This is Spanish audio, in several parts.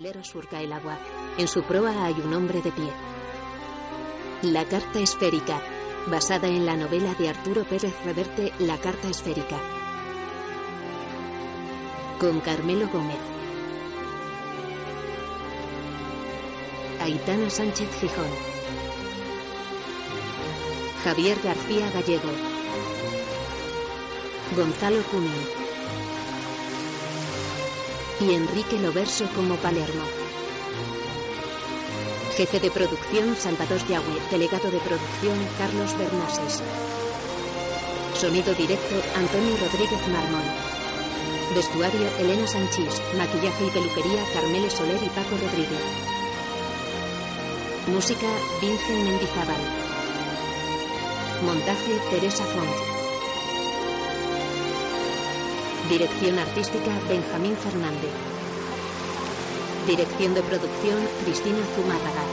velero surca el agua. En su proa hay un hombre de pie. La carta esférica, basada en la novela de Arturo Pérez Reverte La carta esférica. Con Carmelo Gómez. Aitana Sánchez Gijón. Javier García Gallego. Gonzalo Cunin y Enrique Loverso como Palermo. Jefe de producción Salvador Yagüe, delegado de producción Carlos Bernases. Sonido directo Antonio Rodríguez Marmón. Vestuario Elena Sanchís, maquillaje y peluquería Carmele Soler y Paco Rodríguez. Música Vincent Mendizábal. Montaje Teresa Font. Dirección artística Benjamín Fernández. Dirección de producción Cristina Zumárraga.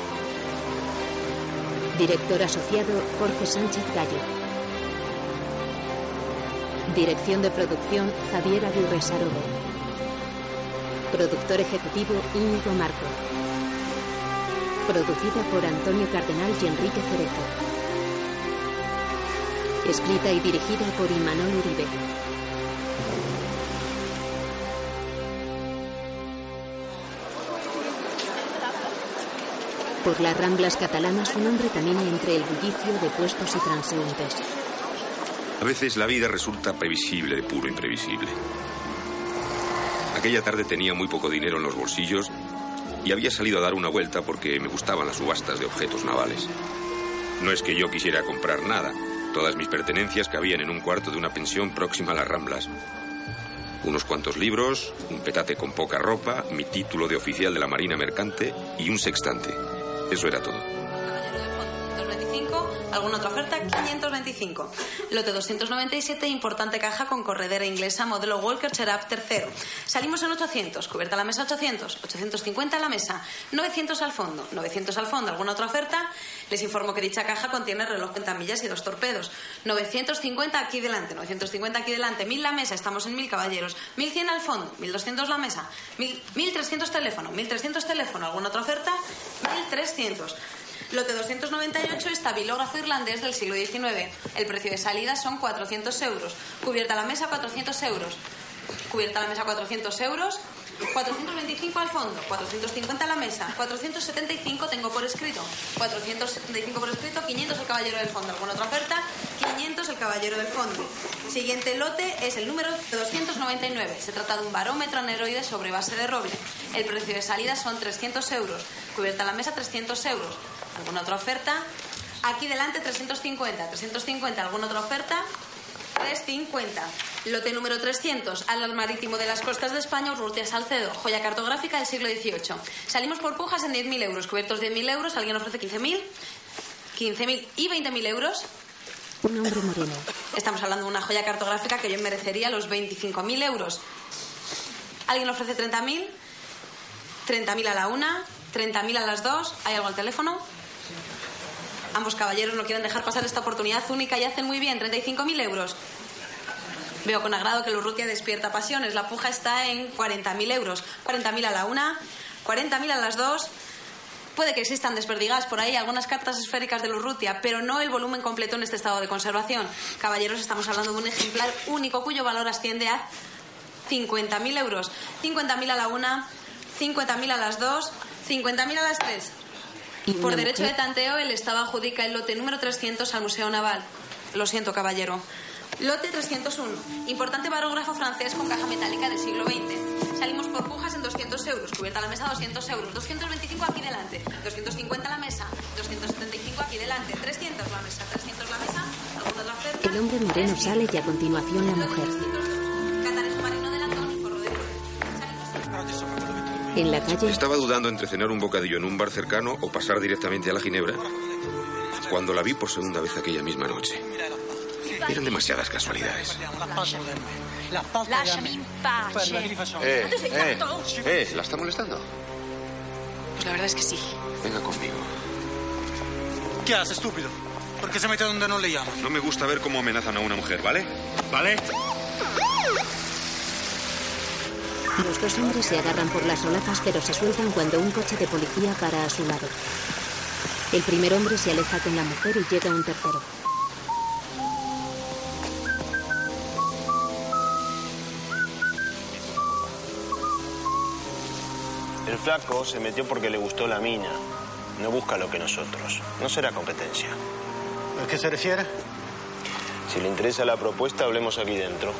Director asociado Jorge Sánchez Gallo. Dirección de producción Javier Aguirre Sarobe. Productor ejecutivo Íñigo Marco. Producida por Antonio Cardenal y Enrique Cerezo. Escrita y dirigida por Imanol Uribe. Por las ramblas catalanas un hombre camina entre el bullicio de puestos y transeúntes. A veces la vida resulta previsible puro imprevisible. Aquella tarde tenía muy poco dinero en los bolsillos y había salido a dar una vuelta porque me gustaban las subastas de objetos navales. No es que yo quisiera comprar nada. Todas mis pertenencias cabían en un cuarto de una pensión próxima a las Ramblas. Unos cuantos libros, un petate con poca ropa, mi título de oficial de la Marina Mercante y un sextante. Eso era todo. ¿Alguna otra oferta? 525. Lote 297, importante caja con corredera inglesa, modelo Walker Cherub tercero. Salimos en 800, cubierta la mesa 800, 850 a la mesa, 900 al fondo, 900 al fondo. ¿Alguna otra oferta? Les informo que dicha caja contiene reloj millas y dos torpedos. 950 aquí delante, 950 aquí delante, 1000 la mesa, estamos en 1000 caballeros, 1100 al fondo, 1200 la mesa, 1300 teléfono, 1300 teléfono. ¿Alguna otra oferta? 1300. Lote 298, estabilógrafo irlandés del siglo XIX. El precio de salida son 400 euros. Cubierta la mesa, 400 euros. Cubierta la mesa, 400 euros. 425 al fondo, 450 a la mesa, 475 tengo por escrito, 475 por escrito, 500 el caballero del fondo. ¿Alguna otra oferta? 500 el caballero del fondo. Siguiente lote es el número 299. Se trata de un barómetro aneroide sobre base de roble. El precio de salida son 300 euros. Cubierta la mesa, 300 euros. ¿Alguna otra oferta? Aquí delante 350. 350, ¿alguna otra oferta? 350. Lote número 300, al marítimo de las costas de España, Urrutia Salcedo, joya cartográfica del siglo XVIII. Salimos por pujas en 10.000 euros, cubiertos 10.000 euros, ¿alguien ofrece 15.000? 15.000 y 20.000 euros. Un hombre moreno. Estamos hablando de una joya cartográfica que yo merecería los 25.000 euros. ¿Alguien ofrece 30.000? 30.000 a la una, 30.000 a las dos. ¿Hay algo al teléfono? Ambos caballeros no quieren dejar pasar esta oportunidad única y hacen muy bien, 35.000 euros. Veo con agrado que Lurrutia despierta pasiones. La puja está en 40.000 euros. 40.000 a la una, 40.000 a las dos. Puede que existan desperdigadas por ahí algunas cartas esféricas de Lurrutia, pero no el volumen completo en este estado de conservación. Caballeros, estamos hablando de un ejemplar único cuyo valor asciende a 50.000 euros. 50.000 a la una, 50.000 a las dos, 50.000 a las tres. Por derecho de tanteo, el Estado adjudica el lote número 300 al Museo Naval. Lo siento, caballero. Lote 301. Importante barógrafo francés con caja metálica del siglo XX. Salimos por pujas en 200 euros. Cubierta la mesa 200 euros. 225 aquí delante. 250 la mesa. 275 aquí delante. 300 la mesa. 300 la mesa. la oferta. El hombre moreno sale y a continuación la mujer. En la calle. Estaba dudando entre cenar un bocadillo en un bar cercano o pasar directamente a la Ginebra cuando la vi por segunda vez aquella misma noche. Eran demasiadas casualidades. Eh, eh, eh, ¿la está molestando? Pues la verdad es que sí. Venga conmigo. ¿Qué hace, estúpido? ¿Por qué se mete donde no le llaman? No me gusta ver cómo amenazan a una mujer, ¿vale? ¿Vale? Los dos hombres se agarran por las solapas pero se sueltan cuando un coche de policía para a su lado. El primer hombre se aleja con la mujer y llega un tercero. El flaco se metió porque le gustó la mina. No busca lo que nosotros. No será competencia. ¿A qué se refiere? Si le interesa la propuesta, hablemos aquí dentro.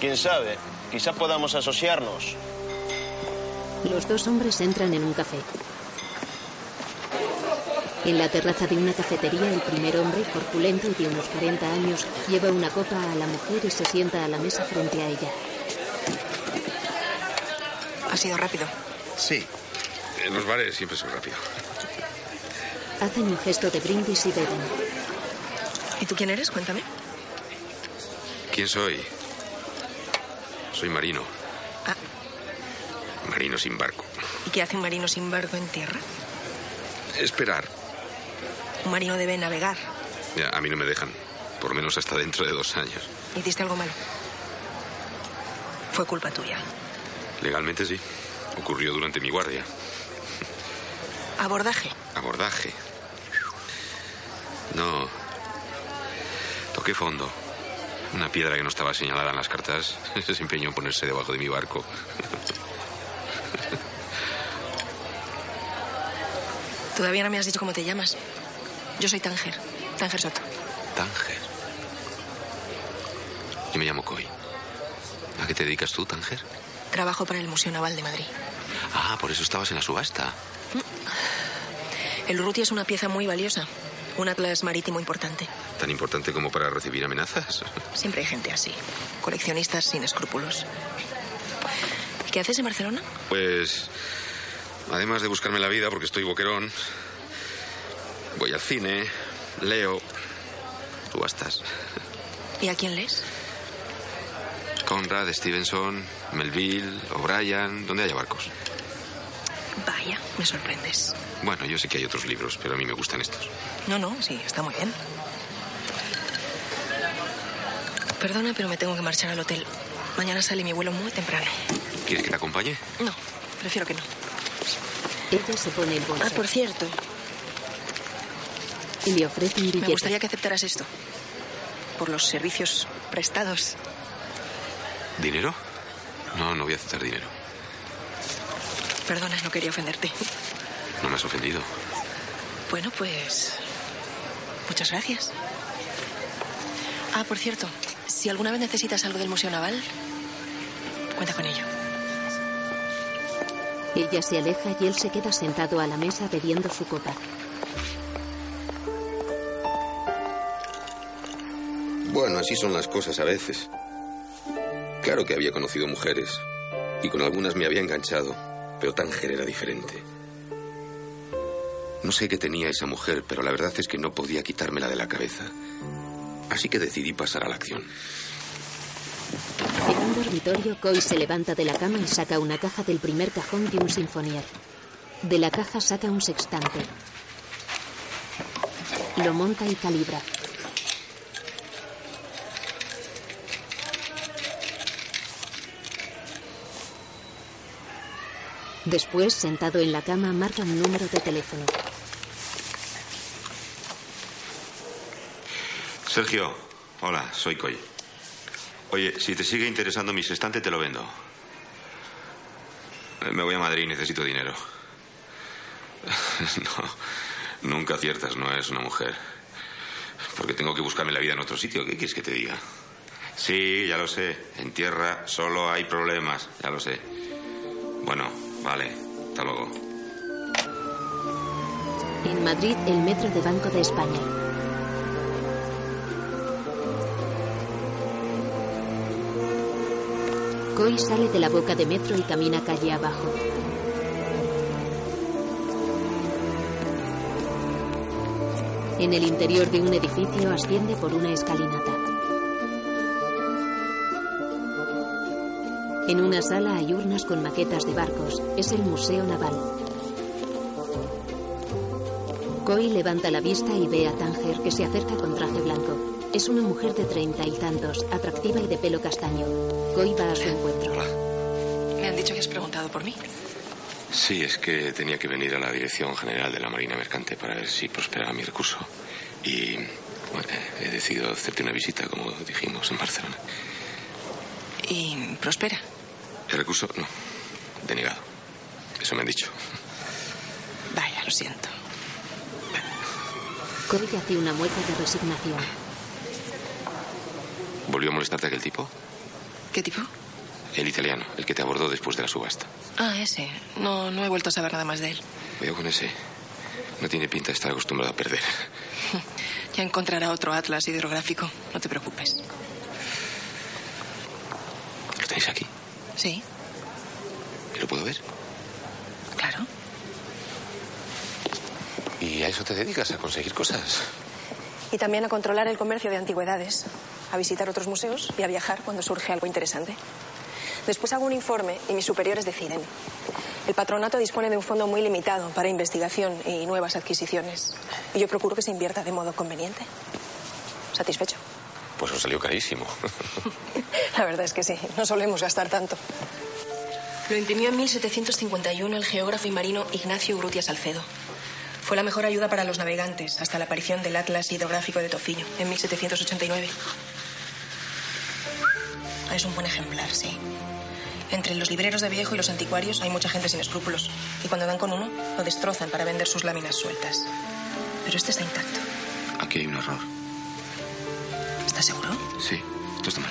¿Quién sabe? Quizás podamos asociarnos. Los dos hombres entran en un café. En la terraza de una cafetería, el primer hombre, corpulento y de unos 40 años, lleva una copa a la mujer y se sienta a la mesa frente a ella. Ha sido rápido. Sí. En los bares siempre soy rápido. Hacen un gesto de brindis y beben. ¿Y tú quién eres? Cuéntame. ¿Quién soy? Soy marino. Ah, Marino sin barco. ¿y qué hace un marino sin barco en tierra? Esperar. Un marino debe navegar. Ya, a mí no me dejan. Por menos hasta dentro de dos años. ¿Hiciste algo malo? Fue culpa tuya. Legalmente sí. Ocurrió durante mi guardia. Abordaje. Abordaje. No. Toqué fondo. Una piedra que no estaba señalada en las cartas se empeñó en ponerse debajo de mi barco. Todavía no me has dicho cómo te llamas. Yo soy Tánger. Tánger Soto. Tánger. Yo me llamo Coy. ¿A qué te dedicas tú, Tánger? Trabajo para el Museo Naval de Madrid. Ah, por eso estabas en la subasta. El Urruti es una pieza muy valiosa. Un atlas marítimo importante. Tan importante como para recibir amenazas. Siempre hay gente así. Coleccionistas sin escrúpulos. ¿Qué haces en Barcelona? Pues, además de buscarme la vida, porque estoy boquerón, voy al cine, leo, subastas. ¿Y a quién lees? Conrad, Stevenson, Melville, O'Brien, donde haya barcos. Vaya, me sorprendes. Bueno, yo sé que hay otros libros, pero a mí me gustan estos. No, no, sí, está muy bien. Perdona, pero me tengo que marchar al hotel. Mañana sale mi vuelo muy temprano. ¿Quieres que te acompañe? No, prefiero que no. Ella se pone el bolso Ah, por cierto, y le ofrece un me gustaría que aceptaras esto. Por los servicios prestados. ¿Dinero? No, no voy a aceptar dinero. Perdona, no quería ofenderte. No me has ofendido. Bueno, pues... Muchas gracias. Ah, por cierto, si alguna vez necesitas algo del Museo Naval, cuenta con ello. Ella se aleja y él se queda sentado a la mesa bebiendo su copa. Bueno, así son las cosas a veces. Claro que había conocido mujeres. Y con algunas me había enganchado. Pero Tánger era diferente. No sé qué tenía esa mujer, pero la verdad es que no podía quitármela de la cabeza. Así que decidí pasar a la acción. En un dormitorio, Coy se levanta de la cama y saca una caja del primer cajón de un sinfonier. De la caja saca un sextante. Lo monta y calibra. Después, sentado en la cama, marca un número de teléfono. Sergio, hola, soy Coy. Oye, si te sigue interesando mi sextante, te lo vendo. Eh, Me voy a Madrid y necesito dinero. No, nunca aciertas, no es una mujer. Porque tengo que buscarme la vida en otro sitio. ¿Qué quieres que te diga? Sí, ya lo sé. En tierra solo hay problemas, ya lo sé. Bueno, vale. Hasta luego. En Madrid, el metro de Banco de España. Coy sale de la boca de metro y camina calle abajo. En el interior de un edificio asciende por una escalinata. En una sala hay urnas con maquetas de barcos. Es el Museo Naval. Coy levanta la vista y ve a Tánger que se acerca con traje blanco. Es una mujer de treinta y tantos, atractiva y de pelo castaño. Coy va a su encuentro. Me han dicho que has preguntado por mí. Sí, es que tenía que venir a la Dirección General de la Marina Mercante para ver si prosperaba mi recurso. Y bueno, he decidido hacerte una visita, como dijimos, en Barcelona. ¿Y prospera? El recurso, no. Denegado. Eso me han dicho. Vaya, lo siento. Coy hace una mueca de resignación. ¿Volvió a molestarte aquel tipo? ¿Qué tipo? El italiano, el que te abordó después de la subasta. Ah, ese. No, no he vuelto a saber nada más de él. Veo con ese. No tiene pinta de estar acostumbrado a perder. Ya encontrará otro atlas hidrográfico. No te preocupes. ¿Lo tenéis aquí? Sí, ¿Y lo puedo ver? claro. ¿Y a eso te dedicas? ¿A conseguir cosas? Y también a controlar el comercio de antigüedades, a visitar otros museos y a viajar cuando surge algo interesante. Después hago un informe y mis superiores deciden. El patronato dispone de un fondo muy limitado para investigación y nuevas adquisiciones. Y yo procuro que se invierta de modo conveniente. ¿Satisfecho? Pues os salió carísimo. La verdad es que sí, no solemos gastar tanto. Lo imprimió en 1751 el geógrafo y marino Ignacio Urrutia Salcedo. Fue la mejor ayuda para los navegantes hasta la aparición del Atlas hidrográfico de Tofillo en 1789. Es un buen ejemplar, sí. Entre los libreros de viejo y los anticuarios hay mucha gente sin escrúpulos. Y cuando dan con uno, lo destrozan para vender sus láminas sueltas. Pero este está intacto. Aquí hay un error. ¿Estás seguro? Sí, esto está mal.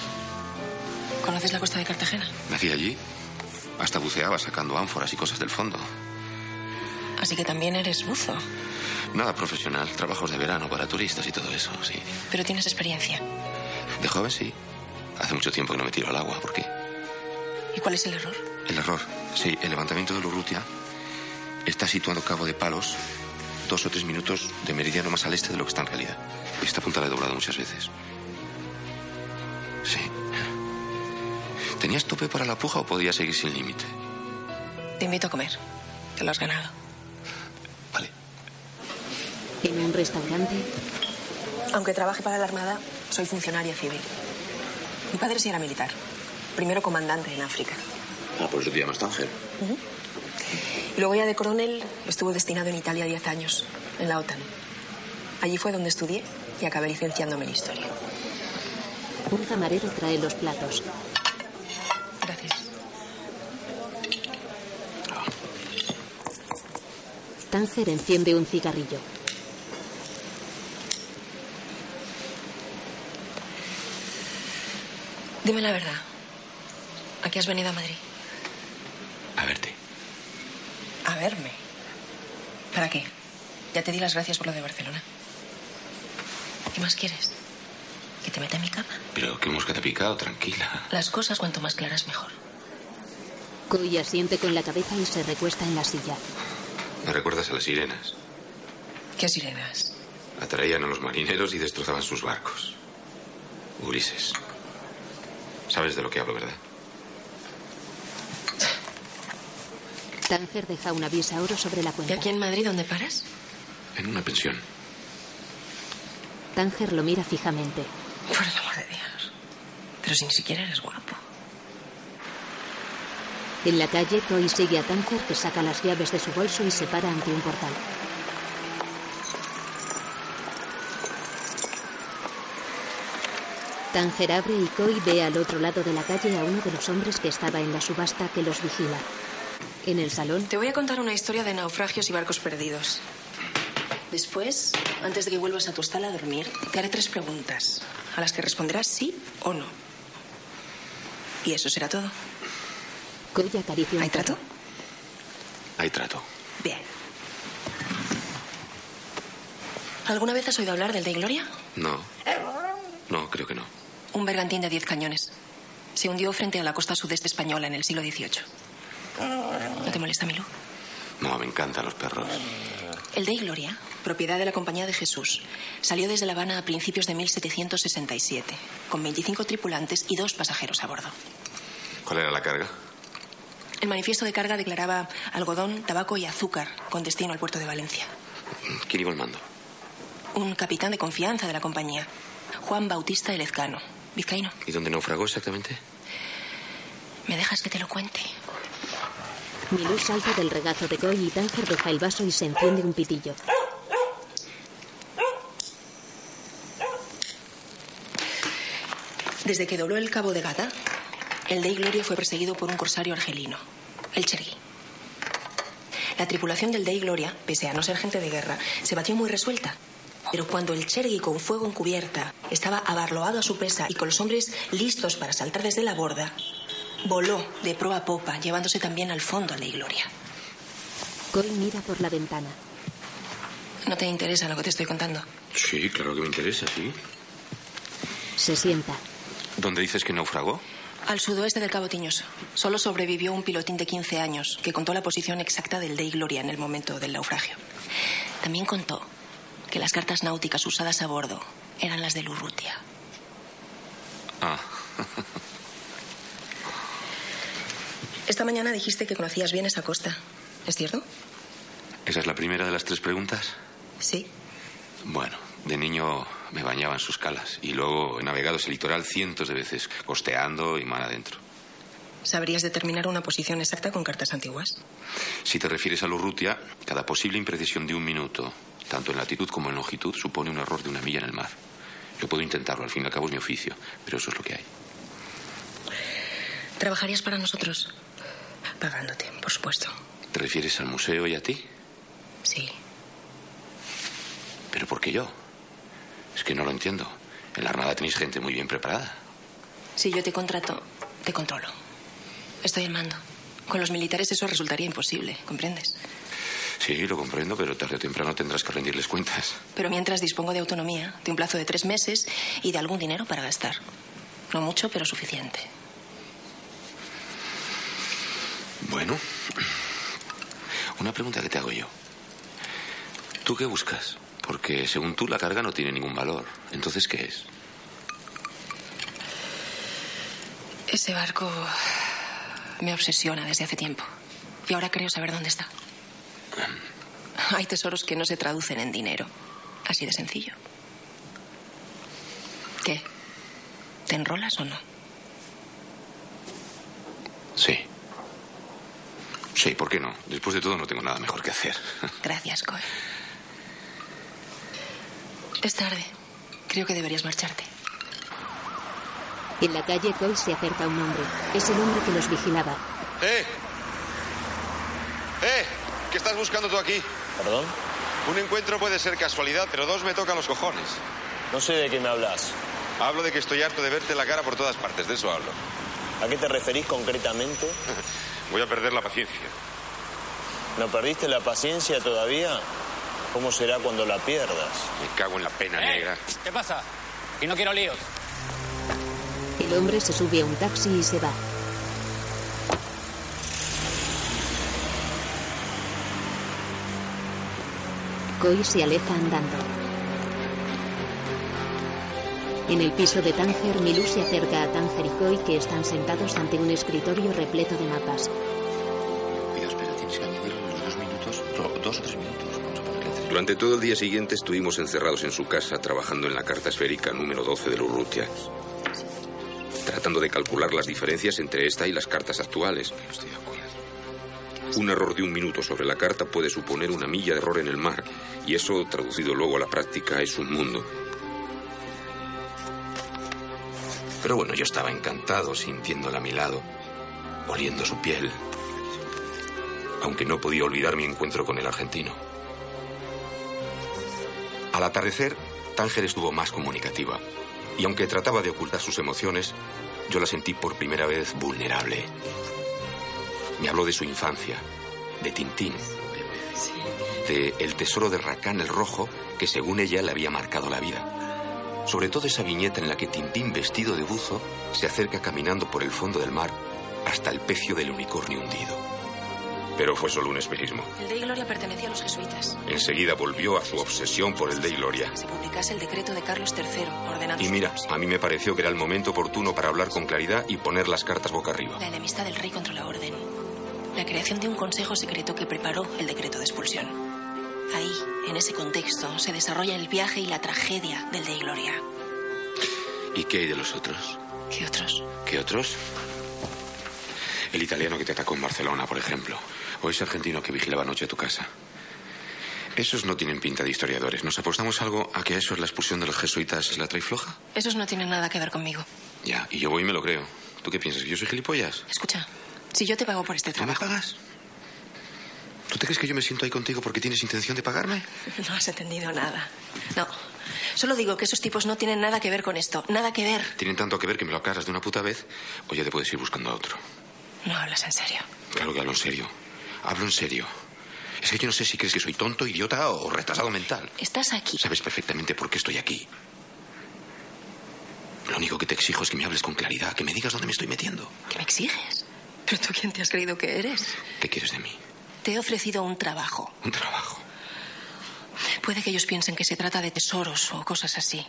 ¿Conoces la costa de Cartagena? Nací allí. Hasta buceaba sacando ánforas y cosas del fondo. Así que también eres buzo. Nada profesional, trabajos de verano para turistas y todo eso, sí. Pero tienes experiencia. De joven sí. Hace mucho tiempo que no me tiro al agua. ¿Por qué? ¿Y cuál es el error? El error. Sí, el levantamiento de Urrutia está situado Cabo de Palos dos o tres minutos de meridiano más al este de lo que está en realidad. Esta punta la he doblado muchas veces. Sí. ¿Tenías tope para la puja o podías seguir sin límite? Te invito a comer. Te lo has ganado. Vale. En un restaurante, Aunque trabaje para la Armada, soy funcionaria civil. Mi padre sí era militar. Primero comandante en África. Ah, por eso te llamas Tánger. Y luego ya de coronel estuvo destinado en Italia 10 años, en la OTAN. Allí fue donde estudié y acabé licenciándome en historia. un camarero trae los platos. Gracias. Tánger enciende un cigarrillo. Dime la verdad. ¿A qué has venido a Madrid? A verte. A verme. ¿Para qué? Ya te di las gracias por lo de Barcelona. ¿Qué más quieres? ¿Que te meta en mi cama? Pero que mosca te ha picado, tranquila. Las cosas cuanto más claras mejor. Coy asiente con la cabeza y se recuesta en la silla. Me recuerdas a las sirenas. ¿Qué sirenas? Atraían a los marineros y destrozaban sus barcos. Ulises. Sabes de lo que hablo, ¿verdad? Tánger deja una visa oro sobre la ¿Y cuenta. aquí en Madrid dónde paras? En una pensión. Tánger lo mira fijamente. Por el amor de Dios. Pero si ni siquiera eres guapo. En la calle, Coy sigue a Tánger que saca las llaves de su bolso y se para ante un portal. Tánger abre y Coy ve al otro lado de la calle a uno de los hombres que estaba en la subasta que los vigila. En el salón, Te voy a contar una historia de naufragios y barcos perdidos. Después, antes de que vuelvas a tu estala a dormir, te haré tres preguntas, a las que responderás sí o no. Y eso será todo. Coy acaricia un ¿Hay trato? Hay trato. Bien. ¿Alguna vez has oído hablar del de Gloria? No. No, creo que no. Un bergantín de 10 cañones. Se hundió frente a la costa sudeste española en el siglo XVIII. ¿No te molesta, Milú? No, me encantan los perros. El Dei Gloria, propiedad de la Compañía de Jesús, salió desde La Habana a principios de 1767, con 25 tripulantes y dos pasajeros a bordo. ¿Cuál era la carga? El manifiesto de carga declaraba algodón, tabaco y azúcar con destino al puerto de Valencia. ¿Quién iba al mando? Un capitán de confianza de la compañía. Juan Bautista Elezcano, vizcaíno. ¿Y dónde naufragó exactamente? ¿Me dejas que te lo cuente? Milú salta del regazo de Coy y Tánger deja el vaso y se enciende un pitillo. Desde que dobló el cabo de Gata, el Dei Gloria fue perseguido por un corsario argelino, el Chergui. La tripulación del Dei Gloria, pese a no ser gente de guerra, se batió muy resuelta. Pero cuando el Chergui con fuego en cubierta estaba abarloado a su pesa y con los hombres listos para saltar desde la borda, voló de proa a popa, llevándose también al fondo al Dei Gloria. Coy mira por la ventana. ¿No te interesa lo que te estoy contando? Sí, claro que me interesa, sí. Se sienta. ¿Dónde dices que naufragó? Al sudoeste del Cabo Tiñoso. Solo sobrevivió un pilotín de 15 años que contó la posición exacta del Dei Gloria en el momento del naufragio. También contó que las cartas náuticas usadas a bordo eran las de Lurrutia. Ah. Esta mañana dijiste que conocías bien esa costa. ¿Es cierto? ¿Esa es la primera de las tres preguntas? Sí. Bueno, de niño me bañaba en sus calas y luego he navegado ese litoral cientos de veces, costeando y mar adentro. ¿Sabrías determinar una posición exacta con cartas antiguas? Si te refieres a Lurrutia, cada posible imprecisión de un minuto, tanto en latitud como en longitud, supone un error de una milla en el mar. Yo puedo intentarlo, al fin y al cabo es mi oficio, pero eso es lo que hay. ¿Trabajarías para nosotros? Pagándote, por supuesto. ¿Te refieres al museo y a ti? Sí. ¿Pero por qué yo? Es que no lo entiendo. En la Armada tenéis gente muy bien preparada. Si yo te contrato, te controlo. Estoy en mando. Con los militares eso resultaría imposible, ¿comprendes? Sí, lo comprendo, pero tarde o temprano tendrás que rendirles cuentas. Pero mientras dispongo de autonomía, de un plazo de tres meses y de algún dinero para gastar. No mucho, pero suficiente. Bueno, una pregunta que te hago yo. ¿Tú qué buscas? Porque según tú la carga no tiene ningún valor. Entonces, ¿qué es? Ese barco me obsesiona desde hace tiempo. Y ahora creo saber dónde está. Hay tesoros que no se traducen en dinero. Así de sencillo. ¿Qué? ¿Te enrolas o no? Sí. Sí, ¿por qué no? Después de todo no tengo nada mejor que hacer. Gracias, Coy. Es tarde. Creo que deberías marcharte. En la calle, Coy se acerca a un hombre. Es el hombre que los vigilaba. ¡Eh! ¡Eh! ¿Qué estás buscando tú aquí? ¿Perdón? Un encuentro puede ser casualidad, pero dos me tocan los cojones. No sé de qué me hablas. Hablo de que estoy harto de verte la cara por todas partes, de eso hablo. ¿A qué te referís concretamente? Voy a perder la paciencia. ¿No perdiste la paciencia todavía? ¿Cómo será cuando la pierdas? Me cago en la pena negra. ¿Qué pasa? Y no quiero líos. El hombre se sube a un taxi y se va. Coy se aleja andando. En el piso de Tánger, Milú se acerca a Tánger y Coy, que están sentados ante un escritorio repleto de mapas. Espera, tienes que añadirle los dos minutos, dos o tres minutos. Vamos a ponerle tres. Durante todo el día siguiente estuvimos encerrados en su casa trabajando en la carta esférica número 12 de Lurrutia. Tratando de calcular las diferencias entre esta y las cartas actuales. Un error de un minuto sobre la carta puede suponer una milla de error en el mar, y eso, traducido luego a la práctica, es un mundo. Pero bueno, yo estaba encantado sintiéndola a mi lado, oliendo su piel, aunque no podía olvidar mi encuentro con el argentino. Al atardecer, Tánger estuvo más comunicativa, y aunque trataba de ocultar sus emociones, yo la sentí por primera vez vulnerable. Me habló de su infancia, de Tintín, de el tesoro de Racán el Rojo, que según ella le había marcado la vida. Sobre todo esa viñeta en la que Tintín, vestido de buzo, se acerca caminando por el fondo del mar hasta el pecio del unicornio hundido. Pero fue solo un espejismo. El Dei Gloria pertenecía a los jesuitas. Enseguida volvió a su obsesión por el Dei Gloria. Se publicase el decreto de Carlos III ordenando Y mira, a mí me pareció que era el momento oportuno para hablar con claridad y poner las cartas boca arriba. La enemistad del rey contra la orden. La creación de un consejo secreto que preparó el decreto de expulsión. Ahí, en ese contexto, se desarrolla el viaje y la tragedia del Dei Gloria. ¿Y qué hay de los otros? ¿Qué otros? ¿Qué otros? El italiano que te atacó en Barcelona, por ejemplo. O ese argentino que vigilaba anoche tu casa. Esos no tienen pinta de historiadores. ¿Nos apostamos algo a que eso es la expulsión de los jesuitas la trae floja? Esos no tienen nada que ver conmigo. Ya, y yo voy y me lo creo. ¿Tú qué piensas? ¿Que yo soy gilipollas? Escucha, si yo te pago por este ¿Tú me trabajo... pagas? ¿Tú te crees que yo me siento ahí contigo porque tienes intención de pagarme? No has entendido nada. No. Solo digo que esos tipos no tienen nada que ver con esto. Nada que ver. Tienen tanto que ver que me lo aclaras de una puta vez o ya te puedes ir buscando a otro. No hablas en serio. Claro que hablo en serio. Hablo en serio. Es que yo no sé si crees que soy tonto, idiota o retrasado mental. Estás aquí. Sabes perfectamente por qué estoy aquí. Lo único que te exijo es que me hables con claridad, que me digas dónde me estoy metiendo. ¿Qué me exiges? ¿Pero tú quién te has creído que eres? ¿Qué quieres de mí? Te he ofrecido un trabajo. Un trabajo. Puede que ellos piensen que se trata de tesoros o cosas así.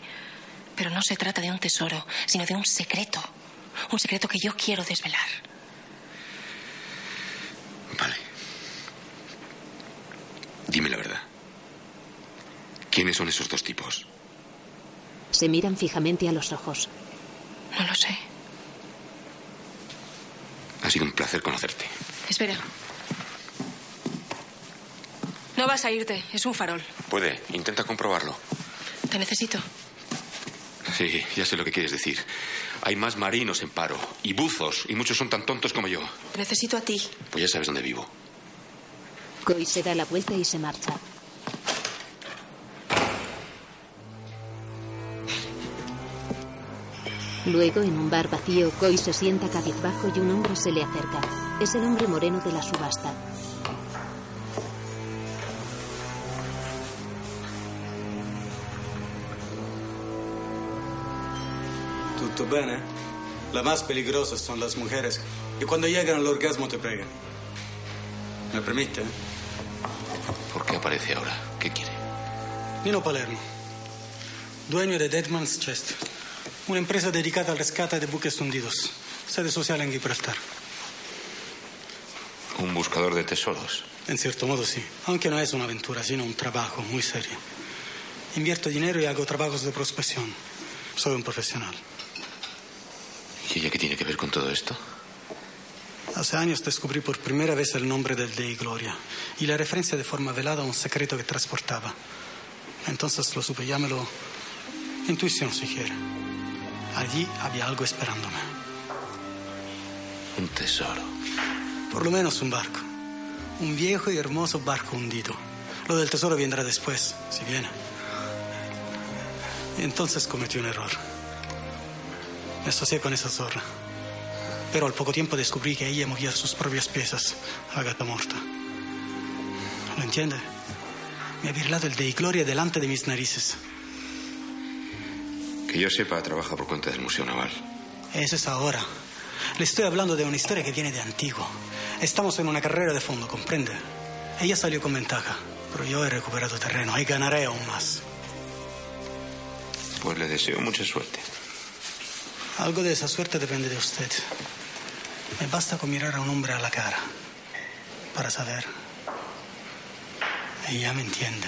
Pero no se trata de un tesoro, sino de un secreto. Un secreto que yo quiero desvelar. Vale. Dime la verdad. ¿Quiénes son esos dos tipos? Se miran fijamente a los ojos. No lo sé. Ha sido un placer conocerte. Espera. No vas a irte. Es un farol. Puede, intenta comprobarlo. Te necesito. Sí, ya sé lo que quieres decir. Hay más marinos en paro y buzos, y muchos son tan tontos como yo. Te necesito a ti. Pues ya sabes dónde vivo. Coy se da la vuelta y se marcha. Luego, en un bar vacío, Coy se sienta cabizbajo y un hombre se le acerca. Es el hombre moreno de la subasta. Tutto bene? Las más peligrosas son las mujeres y cuando llegan al orgasmo te pegan. ¿Me permite? ¿Por qué aparece ahora? ¿Qué quiere? Nino Palermo, dueño de Deadman's Chest, una empresa dedicada al rescate de buques hundidos, sede social en Gibraltar. Un buscador de tesoros. En cierto modo sí, aunque no es una aventura, sino un trabajo muy serio. Invierto dinero y hago trabajos de prospección. Soy un profesional. ¿Y ella qué tiene que ver con todo esto? Hace años descubrí por primera vez el nombre del Dei Gloria y la referencia de forma velada a un secreto que transportaba. Entonces lo supe, llámelo intuición si quiere. Allí había algo esperándome. Un tesoro. Por lo menos un barco. Un viejo y hermoso barco hundido. Lo del tesoro vendrá después, si viene. Y entonces cometí un error. Me asocié con esa zorra. Pero al poco tiempo descubrí que ella movía sus propias piezas a gata muerta. ¿Lo entiende? Me ha virlado el de Gloria delante de mis narices. Que yo sepa, trabaja por cuenta del Museo Naval. Eso es ahora. Le estoy hablando de una historia que viene de antiguo. Estamos en una carrera de fondo, ¿comprende? Ella salió con ventaja, pero yo he recuperado terreno y ganaré aún más. Pues le deseo mucha suerte. Algo de esa suerte depende de usted. Me basta con mirar a un hombre a la cara para saber. Ella me entiende.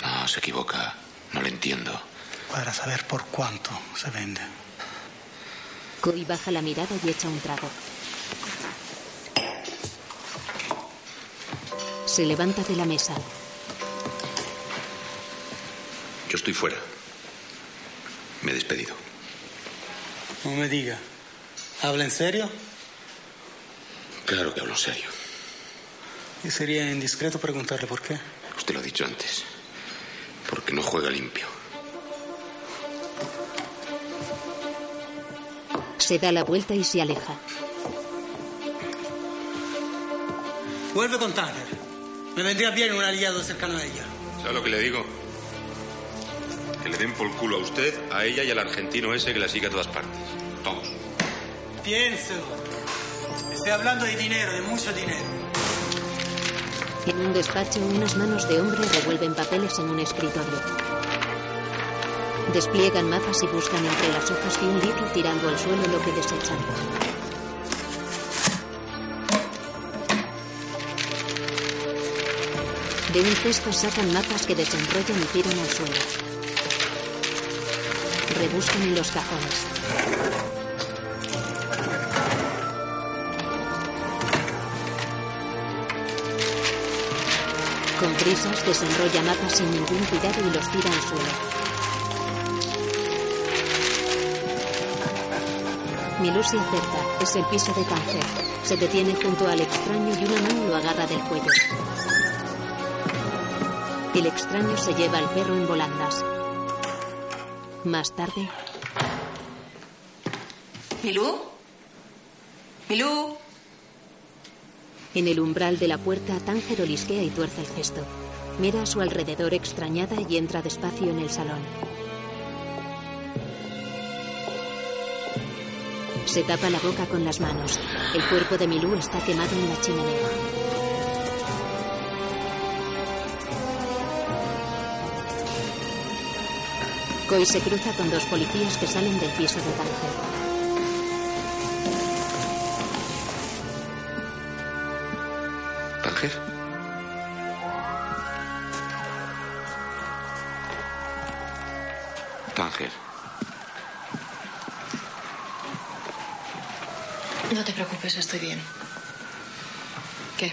No, se equivoca. No le entiendo. Para saber por cuánto se vende. Coy baja la mirada y echa un trago. Se levanta de la mesa. Yo estoy fuera. Me he despedido. No me diga. ¿Habla en serio? Claro que hablo en serio. Y sería indiscreto preguntarle por qué. Usted lo ha dicho antes. Porque no juega limpio. Se da la vuelta y se aleja. Vuelve con Tanner. Me vendría bien un aliado cercano a ella. ¿Sabe lo que le digo? Que le den por culo a usted, a ella y al argentino ese que la sigue a todas partes. Todos. Piénselo. Estoy hablando de dinero, de mucho dinero. En un despacho, unas manos de hombre revuelven papeles en un escritorio. Despliegan mapas y buscan entre las hojas de un libro tirando al suelo lo que desechan. De un cesto sacan mapas que desenrollan y tiran al suelo. rebuscan en los cajones. Con prisas desenrolla mapas sin ningún cuidado y los tira al suelo. Milú se acerca. Es el piso de Tanger. Se detiene junto al extraño y una mano lo agarra del cuello. El extraño se lleva al perro en volandas. Más tarde, ¿Milú? ¿Milú? en el umbral de la puerta, Tanger olisquea y tuerce el gesto. Mira a su alrededor extrañada y entra despacio en el salón. Se tapa la boca con las manos. El cuerpo de Milú está quemado en la chimenea. Koi se cruza con dos policías que salen del piso de Tanger. Estoy bien. ¿Qué?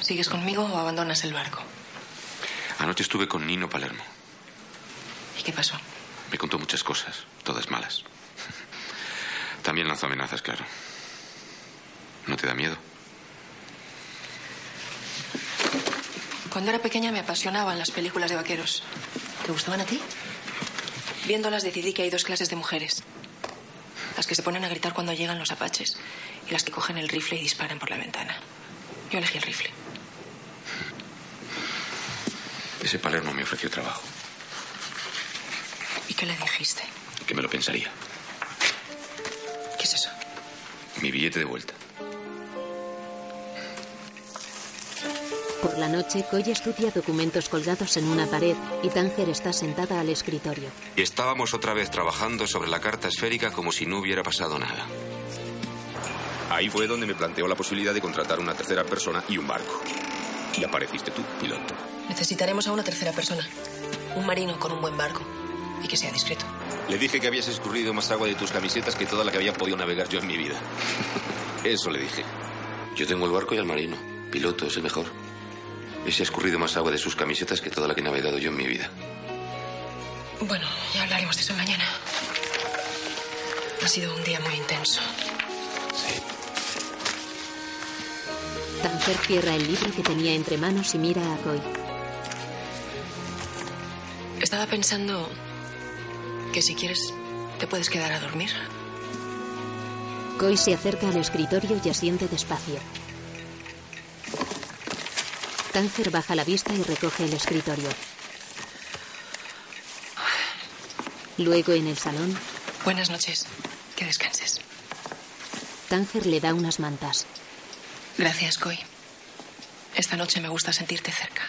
¿Sigues conmigo o abandonas el barco? Anoche estuve con Nino Palermo. ¿Y qué pasó? Me contó muchas cosas, todas malas. También lanzó amenazas, claro. ¿No te da miedo? Cuando era pequeña me apasionaban las películas de vaqueros. ¿Te gustaban a ti? Viéndolas decidí que hay dos clases de mujeres. Las que se ponen a gritar cuando llegan los apaches y las que cogen el rifle y disparan por la ventana. Yo elegí el rifle. Ese Palermo me ofreció trabajo, ¿Y qué le dijiste? que me lo pensaría. ¿Qué es eso? Mi billete de vuelta. Por la noche, Koi estudia documentos colgados en una pared y Tanger está sentada al escritorio. Y estábamos otra vez trabajando sobre la carta esférica como si no hubiera pasado nada. Ahí fue donde me planteó la posibilidad de contratar una tercera persona y un barco. Y apareciste tú, piloto. Necesitaremos a una tercera persona. Un marino con un buen barco. Y que sea discreto. Le dije que habías escurrido más agua de tus camisetas que toda la que había podido navegar yo en mi vida. Eso le dije. Yo tengo el barco y el marino. Piloto es el mejor. Ese ha escurrido más agua de sus camisetas que toda la que he navegado yo en mi vida. Bueno, ya hablaremos de eso mañana. Ha sido un día muy intenso. Tanger cierra el libro que tenía entre manos y mira a Koi. Estaba pensando que si quieres te puedes quedar a dormir. Koi se acerca al escritorio y asiente despacio. Tanger baja la vista y recoge el escritorio. Luego en el salón, Buenas noches. Que descanses. Tanger le da unas mantas. Gracias, Koi. Esta noche me gusta sentirte cerca.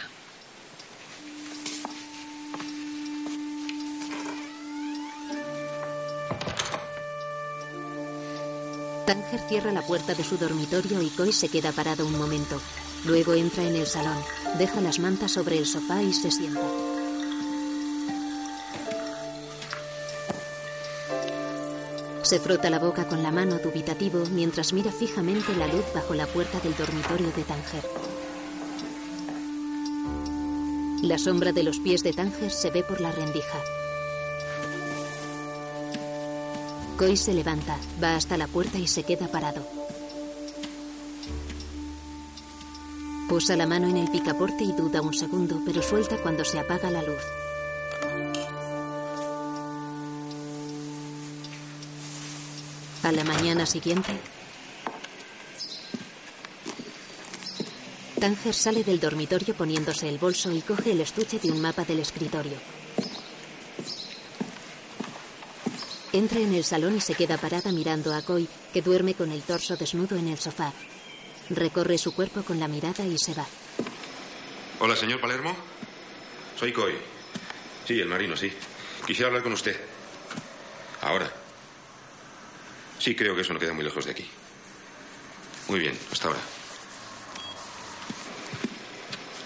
Tanger cierra la puerta de su dormitorio y Koi se queda parado un momento. Luego entra en el salón, deja las mantas sobre el sofá y se sienta. Se frota la boca con la mano dubitativo mientras mira fijamente la luz bajo la puerta del dormitorio de Tanger. La sombra de los pies de Tanger se ve por la rendija. Koi se levanta, va hasta la puerta y se queda parado. Posa la mano en el picaporte y duda un segundo, pero suelta cuando se apaga la luz. A la mañana siguiente, Tanger sale del dormitorio poniéndose el bolso y coge el estuche de un mapa del escritorio. Entra en el salón y se queda parada mirando a Koi, que duerme con el torso desnudo en el sofá. Recorre su cuerpo con la mirada y se va. Hola, señor Palermo. Soy Coy. Sí, el marino, sí. Quisiera hablar con usted. Ahora. Sí, creo que eso no queda muy lejos de aquí. Muy bien, hasta ahora.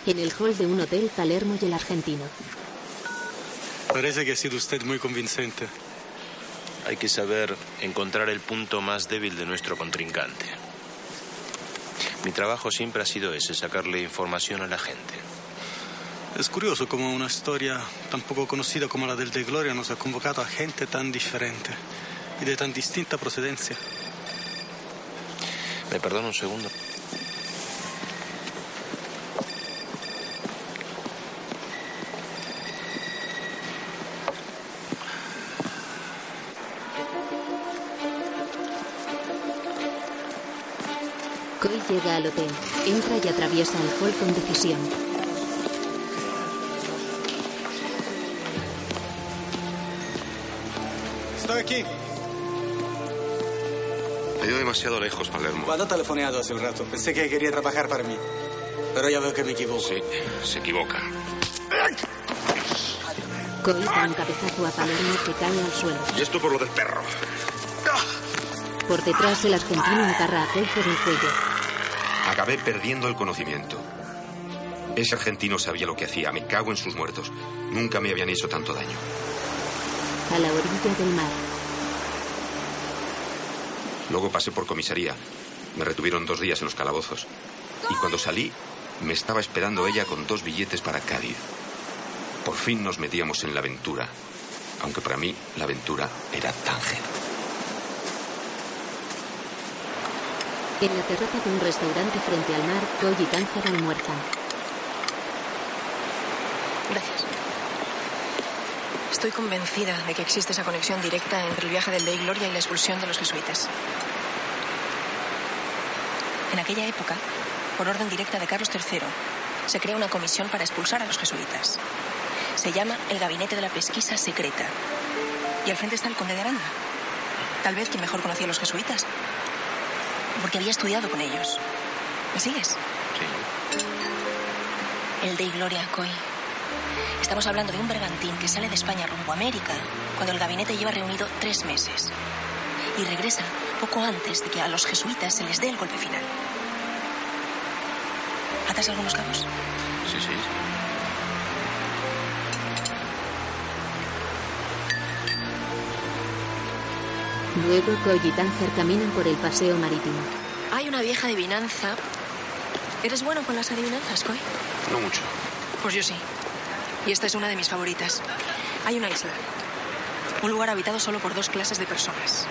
En el hall de un hotel, Palermo y el argentino. Parece que ha sido usted muy convincente. Hay que saber encontrar el punto más débil de nuestro contrincante. Mi trabajo siempre ha sido ese, sacarle información a la gente. Es curioso cómo una historia tan poco conocida como la del de Gloria nos ha convocado a gente tan diferente y de tan distinta procedencia. ¿Me perdona un segundo? Al hotel, entra y atraviesa el hall con decisión. Estoy aquí. Ha ido demasiado lejos, Palermo. Cuando he telefoneado hace un rato, pensé que quería trabajar para mí. Pero ya veo que me equivoco. Sí, se equivoca. Coy da un cabezazo a Palermo que cae al suelo. Y esto por lo del perro. Por detrás, el argentino agarra a Coy por el cuello. Acabé perdiendo el conocimiento. Ese argentino sabía lo que hacía. Me cago en sus muertos. Nunca me habían hecho tanto daño. A la orilla del mar. Luego pasé por comisaría. Me retuvieron dos días en los calabozos. Y cuando salí, me estaba esperando ella con dos billetes para Cádiz. Por fin nos metíamos en la aventura. Aunque para mí la aventura era Tánger. En la terraza de un restaurante frente al mar, Coy y Tánger almuerzan. Gracias. Estoy convencida de que existe esa conexión directa entre el viaje del Ley Gloria y la expulsión de los jesuitas. En aquella época, por orden directa de Carlos III, se crea una comisión para expulsar a los jesuitas. Se llama el Gabinete de la Pesquisa Secreta. Y al frente está el conde de Aranda. Tal vez quien mejor conocía a los jesuitas. Porque había estudiado con ellos. ¿Me sigues? Sí. El Dei Gloria Coy. Estamos hablando de un bergantín que sale de España rumbo a América cuando el gabinete lleva reunido tres meses. Y regresa poco antes de que a los jesuitas se les dé el golpe final. ¿Atas algunos cabos? Sí, sí. Luego, Coy y Tánger caminan por el paseo marítimo. Hay una vieja adivinanza. ¿Eres bueno con las adivinanzas, Coy? No mucho. Pues yo sí. Y esta es una de mis favoritas. Hay una isla. Un lugar habitado solo por dos clases de personas.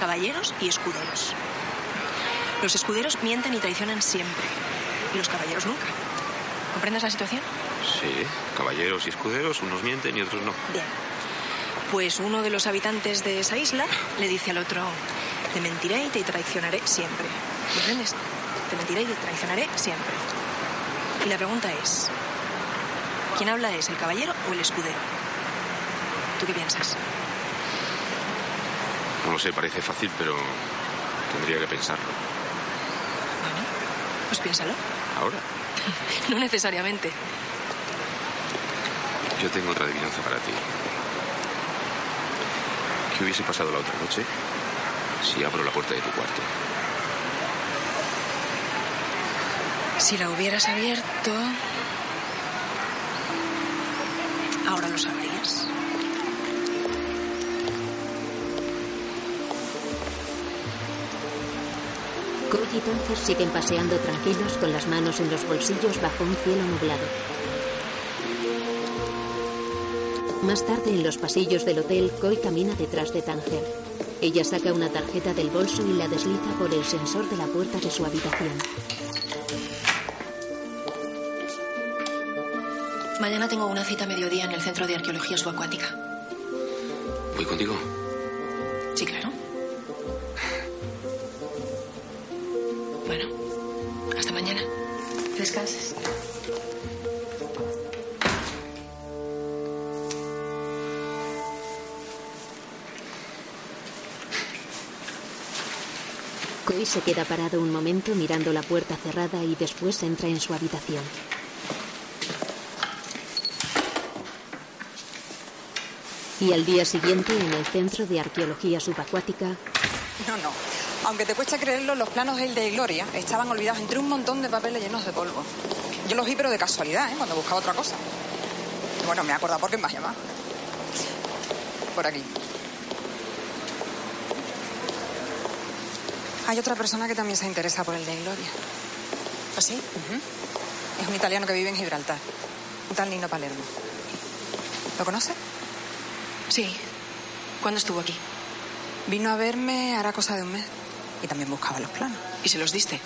Caballeros y escuderos. Los escuderos mienten y traicionan siempre. Y los caballeros nunca. ¿Comprendes la situación? Sí, caballeros y escuderos, unos mienten y otros no. Bien. Pues uno de los habitantes de esa isla le dice al otro, te mentiré y te traicionaré siempre. ¿Comprendes? Te mentiré y te traicionaré siempre. Y la pregunta es, ¿quién habla es, el caballero o el escudero? ¿Tú qué piensas? No lo sé, parece fácil, pero tendría que pensarlo. Bueno, pues piénsalo. ¿Ahora? No necesariamente. Yo tengo otra adivinanza para ti. ¿Qué hubiese pasado la otra noche si abro la puerta de tu cuarto? Si la hubieras abierto... Ahora lo sabrías. Coy y Tánger siguen paseando tranquilos con las manos en los bolsillos bajo un cielo nublado. Más tarde, en los pasillos del hotel, Coy camina detrás de Tánger. Ella saca una tarjeta del bolso y la desliza por el sensor de la puerta de su habitación. Mañana tengo una cita a mediodía en el Centro de Arqueología Subacuática. ¿Voy contigo? Se queda parado un momento mirando la puerta cerrada y después entra en su habitación. Y al día siguiente, en el Centro de Arqueología Subacuática, No, no. Aunque te cueste creerlo, los planos del de Gloria estaban olvidados entre un montón de papeles llenos de polvo. Yo los vi, pero de casualidad, ¿eh? Cuando buscaba otra cosa. Bueno, me he acordado porque me has llamado. Por aquí. Hay otra persona que también se interesa por el de Gloria. ¿Ah, sí? Es un italiano que vive en Gibraltar. Un tal Nino Palermo. ¿Lo conoce? Sí. ¿Cuándo estuvo aquí? Vino a verme hará cosa de un mes. Y también buscaba los planos. ¿Y se los diste?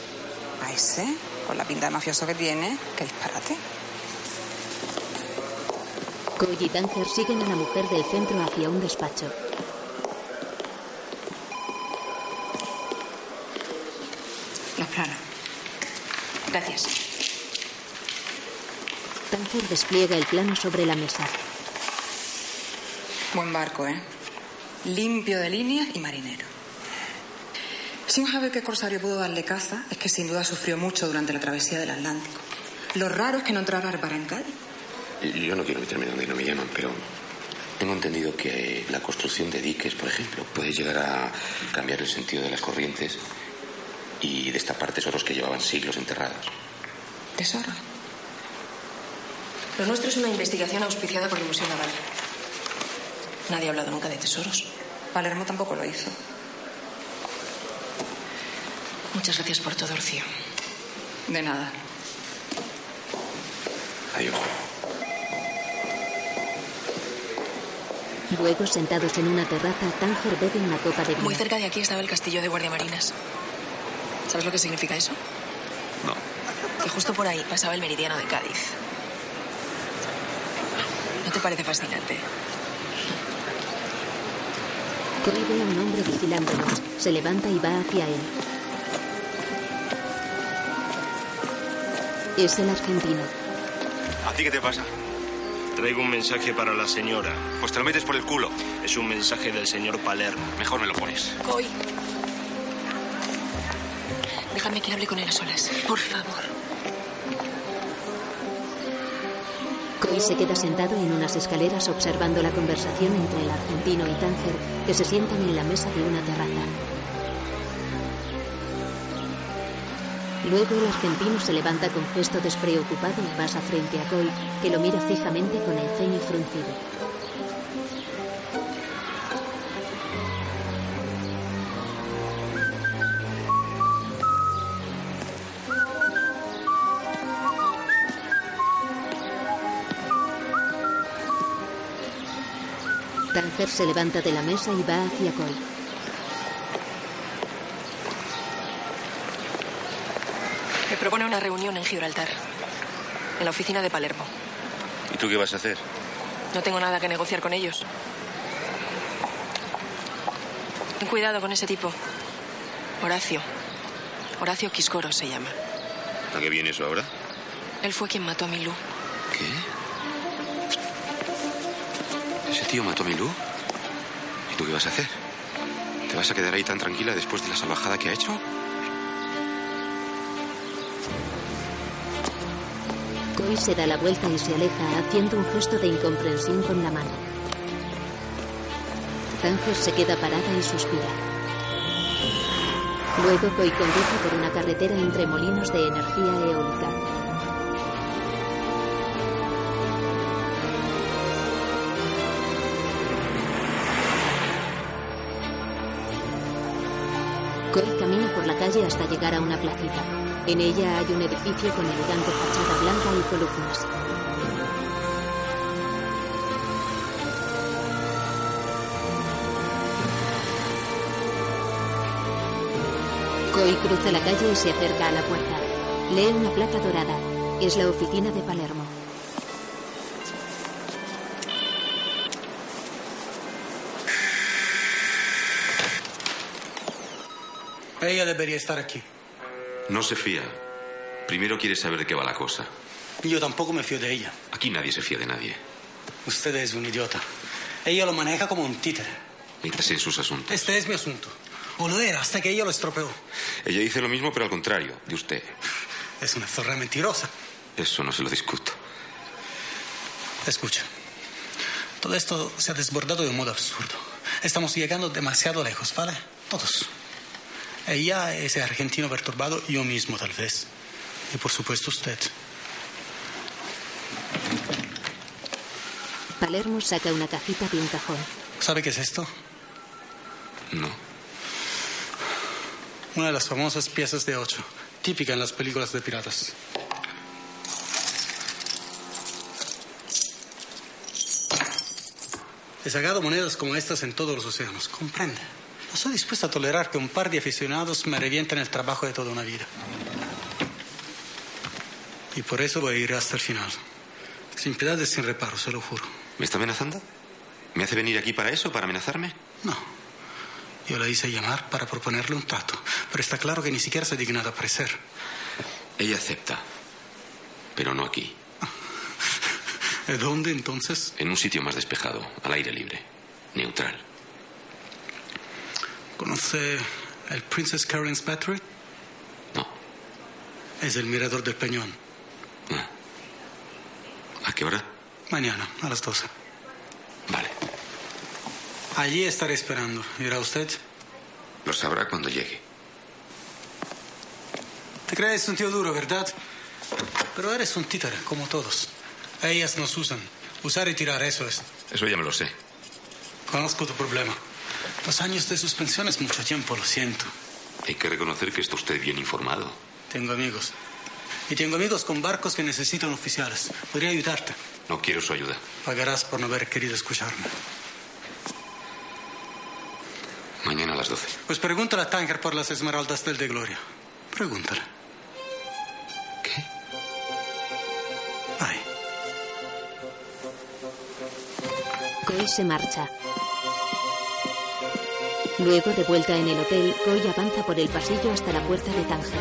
A ese, con la pinta de mafioso que tiene, qué disparate. Coy y Tanger siguen a la mujer del centro hacia un despacho. Los planos. Gracias. Despliega el plano sobre la mesa. Buen barco, ¿eh? Limpio de líneas y marinero. Si un sabe qué corsario pudo darle caza, es que sin duda sufrió mucho durante la travesía del Atlántico. Lo raro es que no entrara a en Cádiz. Yo no quiero meterme donde no me llaman, pero tengo entendido que la construcción de diques, por ejemplo, puede llegar a cambiar el sentido de las corrientes y destapar tesoros que llevaban siglos enterrados. ¿Tesoro? Lo nuestro es una investigación auspiciada por el Museo Naval. Nadie ha hablado nunca de tesoros. Palermo tampoco lo hizo. Muchas gracias por todo, Orcio. De nada. Adiós. Luego, sentados en una terraza, Tanger bebe una copa de vino. Muy cerca de aquí estaba el castillo de guardiamarinas. ¿Sabes lo que significa eso? No. Que justo por ahí pasaba el meridiano de Cádiz. ¿No te parece fascinante? Coy ve a un hombre vigilándolos. Se levanta y va hacia él. Es el argentino. ¿A ti qué te pasa? Traigo un mensaje para la señora. Pues te lo metes por el culo. Es un mensaje del señor Palermo. Mejor me lo pones. Coy. Déjame que hable con él a solas. Por favor. Coy se queda sentado en unas escaleras observando la conversación entre el argentino y Tanger, que se sientan en la mesa de una terraza. Luego el argentino se levanta con gesto despreocupado y pasa frente a Coy, que lo mira fijamente con el ceño fruncido. Se levanta de la mesa y va hacia Coy. Me propone una reunión en Gibraltar. En la oficina de Palermo. ¿Y tú qué vas a hacer? No tengo nada que negociar con ellos. Ten cuidado con ese tipo. Horacio. Horacio Quiscoro se llama. ¿A qué viene eso ahora? Él fue quien mató a Milú. ¿Qué? ¿Ese tío mató a Milú? ¿Y tú qué vas a hacer? ¿Te vas a quedar ahí tan tranquila después de la salvajada que ha hecho? Coy se da la vuelta y se aleja, haciendo un gesto de incomprensión con la mano. Tanger se queda parada y suspira. Luego Coy conduce por una carretera entre molinos de energía eólica. Coy camina por la calle hasta llegar a una placita. En ella hay un edificio con elegante fachada blanca y columnas. Coy cruza la calle y se acerca a la puerta. Lee una placa dorada. Es la oficina de Palermo. Ella debería estar aquí. No se fía. Primero quiere saber de qué va la cosa. Yo tampoco me fío de ella. Aquí nadie se fía de nadie. Usted es un idiota. Ella lo maneja como un títere. Métase en sus asuntos. Este es mi asunto. O lo era hasta que ella lo estropeó. Ella dice lo mismo, pero al contrario, de usted. Es una zorra mentirosa. Eso no se lo discuto. Escucha. Todo esto se ha desbordado de un modo absurdo. Estamos llegando demasiado lejos, ¿vale? Todos. Ella, ese argentino perturbado, yo mismo tal vez. Y por supuesto usted. Palermo saca una cajita de un cajón. ¿Sabe qué es esto? No. Una de las famosas piezas de ocho, típica en las películas de piratas. He sacado monedas como estas en todos los océanos, comprende. No soy dispuesto a tolerar que un par de aficionados me revienten el trabajo de toda una vida. Y por eso voy a ir hasta el final. Sin piedad y sin reparo, se lo juro. ¿Me está amenazando? ¿Me hace venir aquí para eso, para amenazarme? No. Yo la hice llamar para proponerle un trato, pero está claro que ni siquiera se ha dignado a aparecer. Ella acepta, pero no aquí. ¿Dónde entonces? En un sitio más despejado, al aire libre, neutral. ¿Conoce el Princess Karen's Battery? No. Es el mirador del Peñón. Ah. ¿A qué hora? Mañana, a las 12. Vale. Allí estaré esperando. ¿Irá usted? Lo sabrá cuando llegue. Te crees un tío duro, ¿verdad? Pero eres un títere, como todos. Ellas nos usan. Usar y tirar, eso es. Eso ya me lo sé. Conozco tu problema. Los años de suspensión es mucho tiempo, lo siento. Hay que reconocer que está usted bien informado. Tengo amigos. Y tengo amigos con barcos que necesitan oficiales. Podría ayudarte. No quiero su ayuda. Pagarás por no haber querido escucharme. Mañana a las 12. Pues pregúntale a Tanker por las esmeraldas del de Gloria. Pregúntale. ¿Qué? Ay. Coy se marcha. Luego, de vuelta en el hotel, Coy avanza por el pasillo hasta la puerta de Tánger.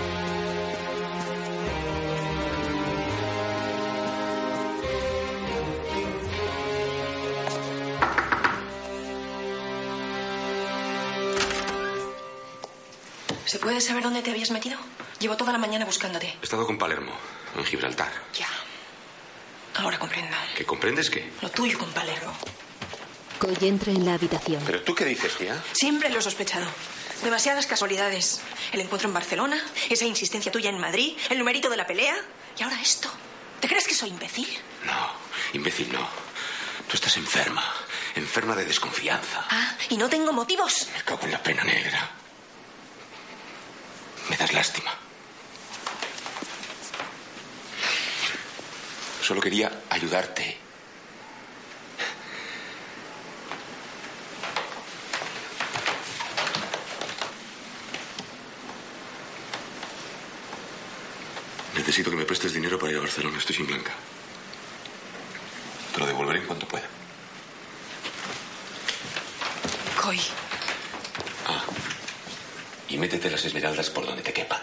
¿Se puede saber dónde te habías metido? Llevo toda la mañana buscándote. He estado con Palermo, en Gibraltar. Ya. Ahora comprendo. ¿Qué comprendes qué? Lo tuyo con Palermo. Coy entra en la habitación. ¿Pero tú qué dices, tía? Siempre lo he sospechado. Demasiadas casualidades. El encuentro en Barcelona, esa insistencia tuya en Madrid, el numerito de la pelea. Y ahora esto. ¿Te crees que soy imbécil? No, imbécil no. Tú estás enferma. Enferma de desconfianza. Ah, y no tengo motivos. Me cago en la pena negra. Me das lástima. Solo quería ayudarte. Necesito que me prestes dinero para ir a Barcelona. Estoy sin blanca. Te lo devolveré en cuanto pueda. Coy. Ah. Y métete las esmeraldas por donde te quepa.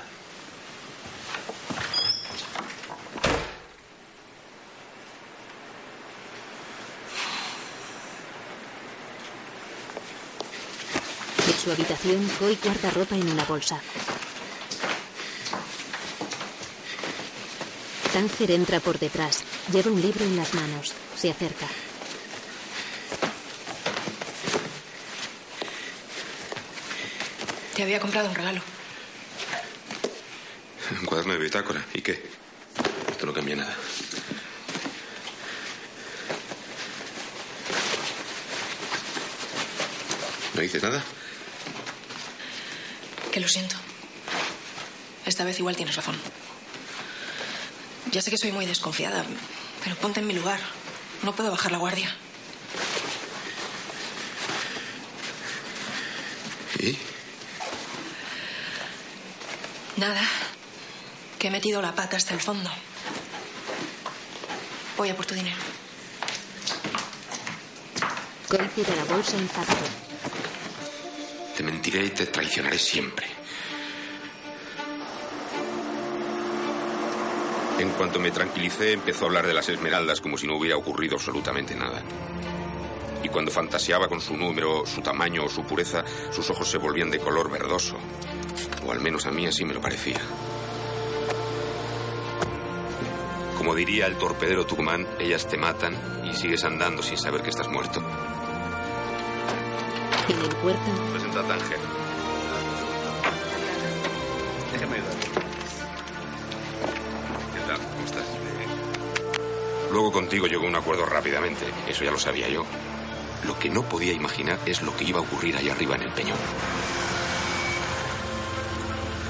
En su habitación, Coy guarda ropa en una bolsa. Tánger entra por detrás. Lleva un libro en las manos. Se acerca. Te había comprado un regalo. Un cuaderno de bitácora. ¿Y qué? Esto no cambia nada. ¿No dices nada? Que lo siento. Esta vez igual tienes razón. Ya sé que soy muy desconfiada, pero ponte en mi lugar. No puedo bajar la guardia. ¿Y? Nada. Que he metido la pata hasta el fondo. Voy a por tu dinero. Coy tira la bolsa enfadado. Te mentiré y te traicionaré siempre. En cuanto me tranquilicé, empezó a hablar de las esmeraldas como si no hubiera ocurrido absolutamente nada. Y cuando fantaseaba con su número, su tamaño o su pureza, sus ojos se volvían de color verdoso. O al menos a mí así me lo parecía. Como diría el torpedero Tucumán, ellas te matan y sigues andando sin saber que estás muerto. En el puerto, Presenta a Tánger. Luego contigo llegó un acuerdo rápidamente, eso ya lo sabía yo. Lo que no podía imaginar es lo que iba a ocurrir allá arriba en el peñón.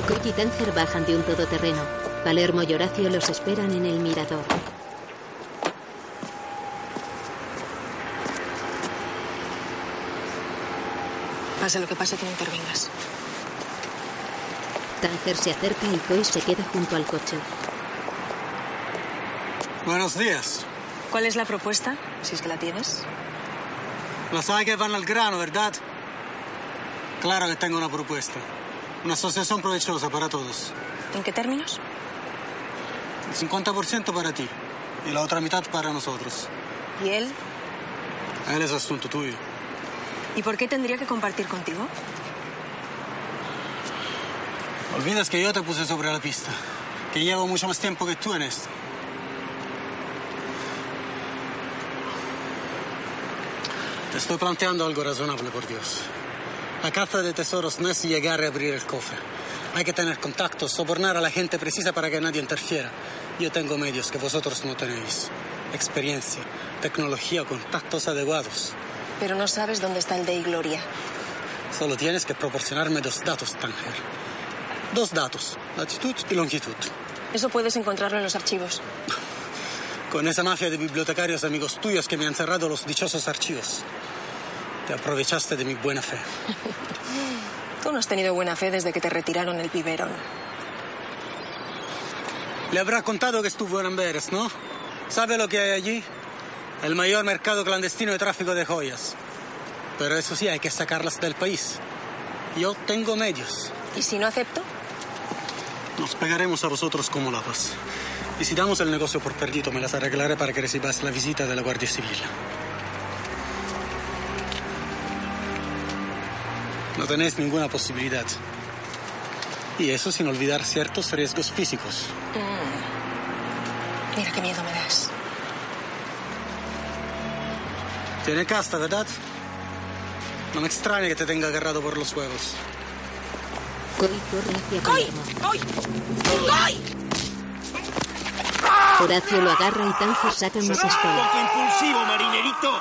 Coy y Tanger bajan de un todoterreno. Palermo y Horacio los esperan en el mirador. Pase lo que pase, que no intervengas. Tanger se acerca y Coy se queda junto al coche. Buenos días. ¿Cuál es la propuesta? Si es que la tienes. Lo sabe que van al grano, ¿verdad? Claro que tengo una propuesta. Una asociación provechosa para todos. ¿En qué términos? El 50% para ti y la otra mitad para nosotros. ¿Y él? Él es asunto tuyo. ¿Y por qué tendría que compartir contigo? Olvidas que yo te puse sobre la pista. Que llevo mucho más tiempo que tú en esto. Estoy planteando algo razonable, por Dios. La caza de tesoros no es llegar a abrir el cofre. Hay que tener contactos, sobornar a la gente precisa para que nadie interfiera. Yo tengo medios que vosotros no tenéis. Experiencia, tecnología, contactos adecuados. Pero no sabes dónde está el de Gloria. Solo tienes que proporcionarme dos datos, Tanger. Dos datos, latitud y longitud. Eso puedes encontrarlo en los archivos. Con esa mafia de bibliotecarios amigos tuyos que me han cerrado los dichosos archivos. Te aprovechaste de mi buena fe. Tú no has tenido buena fe desde que te retiraron el biberón. Le habrá contado que estuvo en Amberes, ¿no? ¿Sabe lo que hay allí? El mayor mercado clandestino de tráfico de joyas. Pero eso sí, hay que sacarlas del país. Yo tengo medios. ¿Y si no acepto? Nos pegaremos a vosotros como lapas. Y si damos el negocio por perdido, me las arreglaré para que recibas la visita de la Guardia Civil. No tenéis ninguna posibilidad. Y eso sin olvidar ciertos riesgos físicos. Mm. Mira qué miedo me das. Tiene casta, ¿verdad? No me extraña que te tenga agarrado por los huevos. Coy ¡Coy! Palermo. ¡Coy! Horacio lo agarra y Tanger saca unas Un espinas. poco impulsivo, marinerito.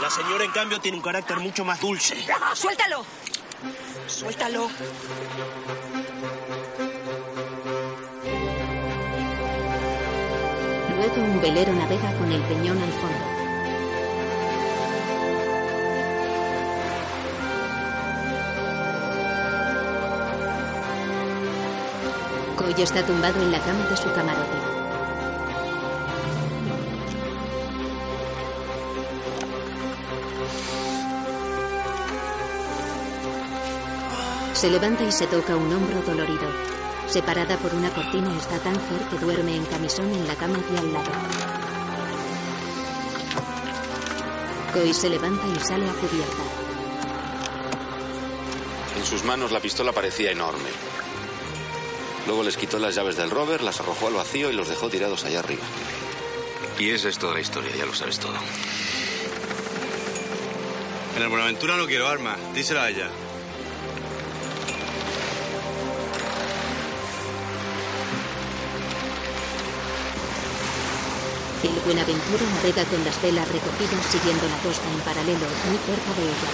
La señora, en cambio, tiene un carácter mucho más dulce. ¡Suéltalo! ¡Suéltalo! Luego un velero navega con el peñón al fondo. Coy está tumbado en la cama de su camarote. Se levanta y se toca un hombro dolorido. Separada por una cortina está Tanger, que duerme en camisón en la cama de al lado. Coy se levanta y sale a cubierta. En sus manos la pistola parecía enorme. Luego les quitó las llaves del rover, las arrojó al vacío y los dejó tirados allá arriba. Y esa es toda la historia, ya lo sabes todo. En el Buenaventura no quiero armas. Díselo a ella. Buenaventura navega con las velas recogidas siguiendo la costa en paralelo, muy cerca de ella.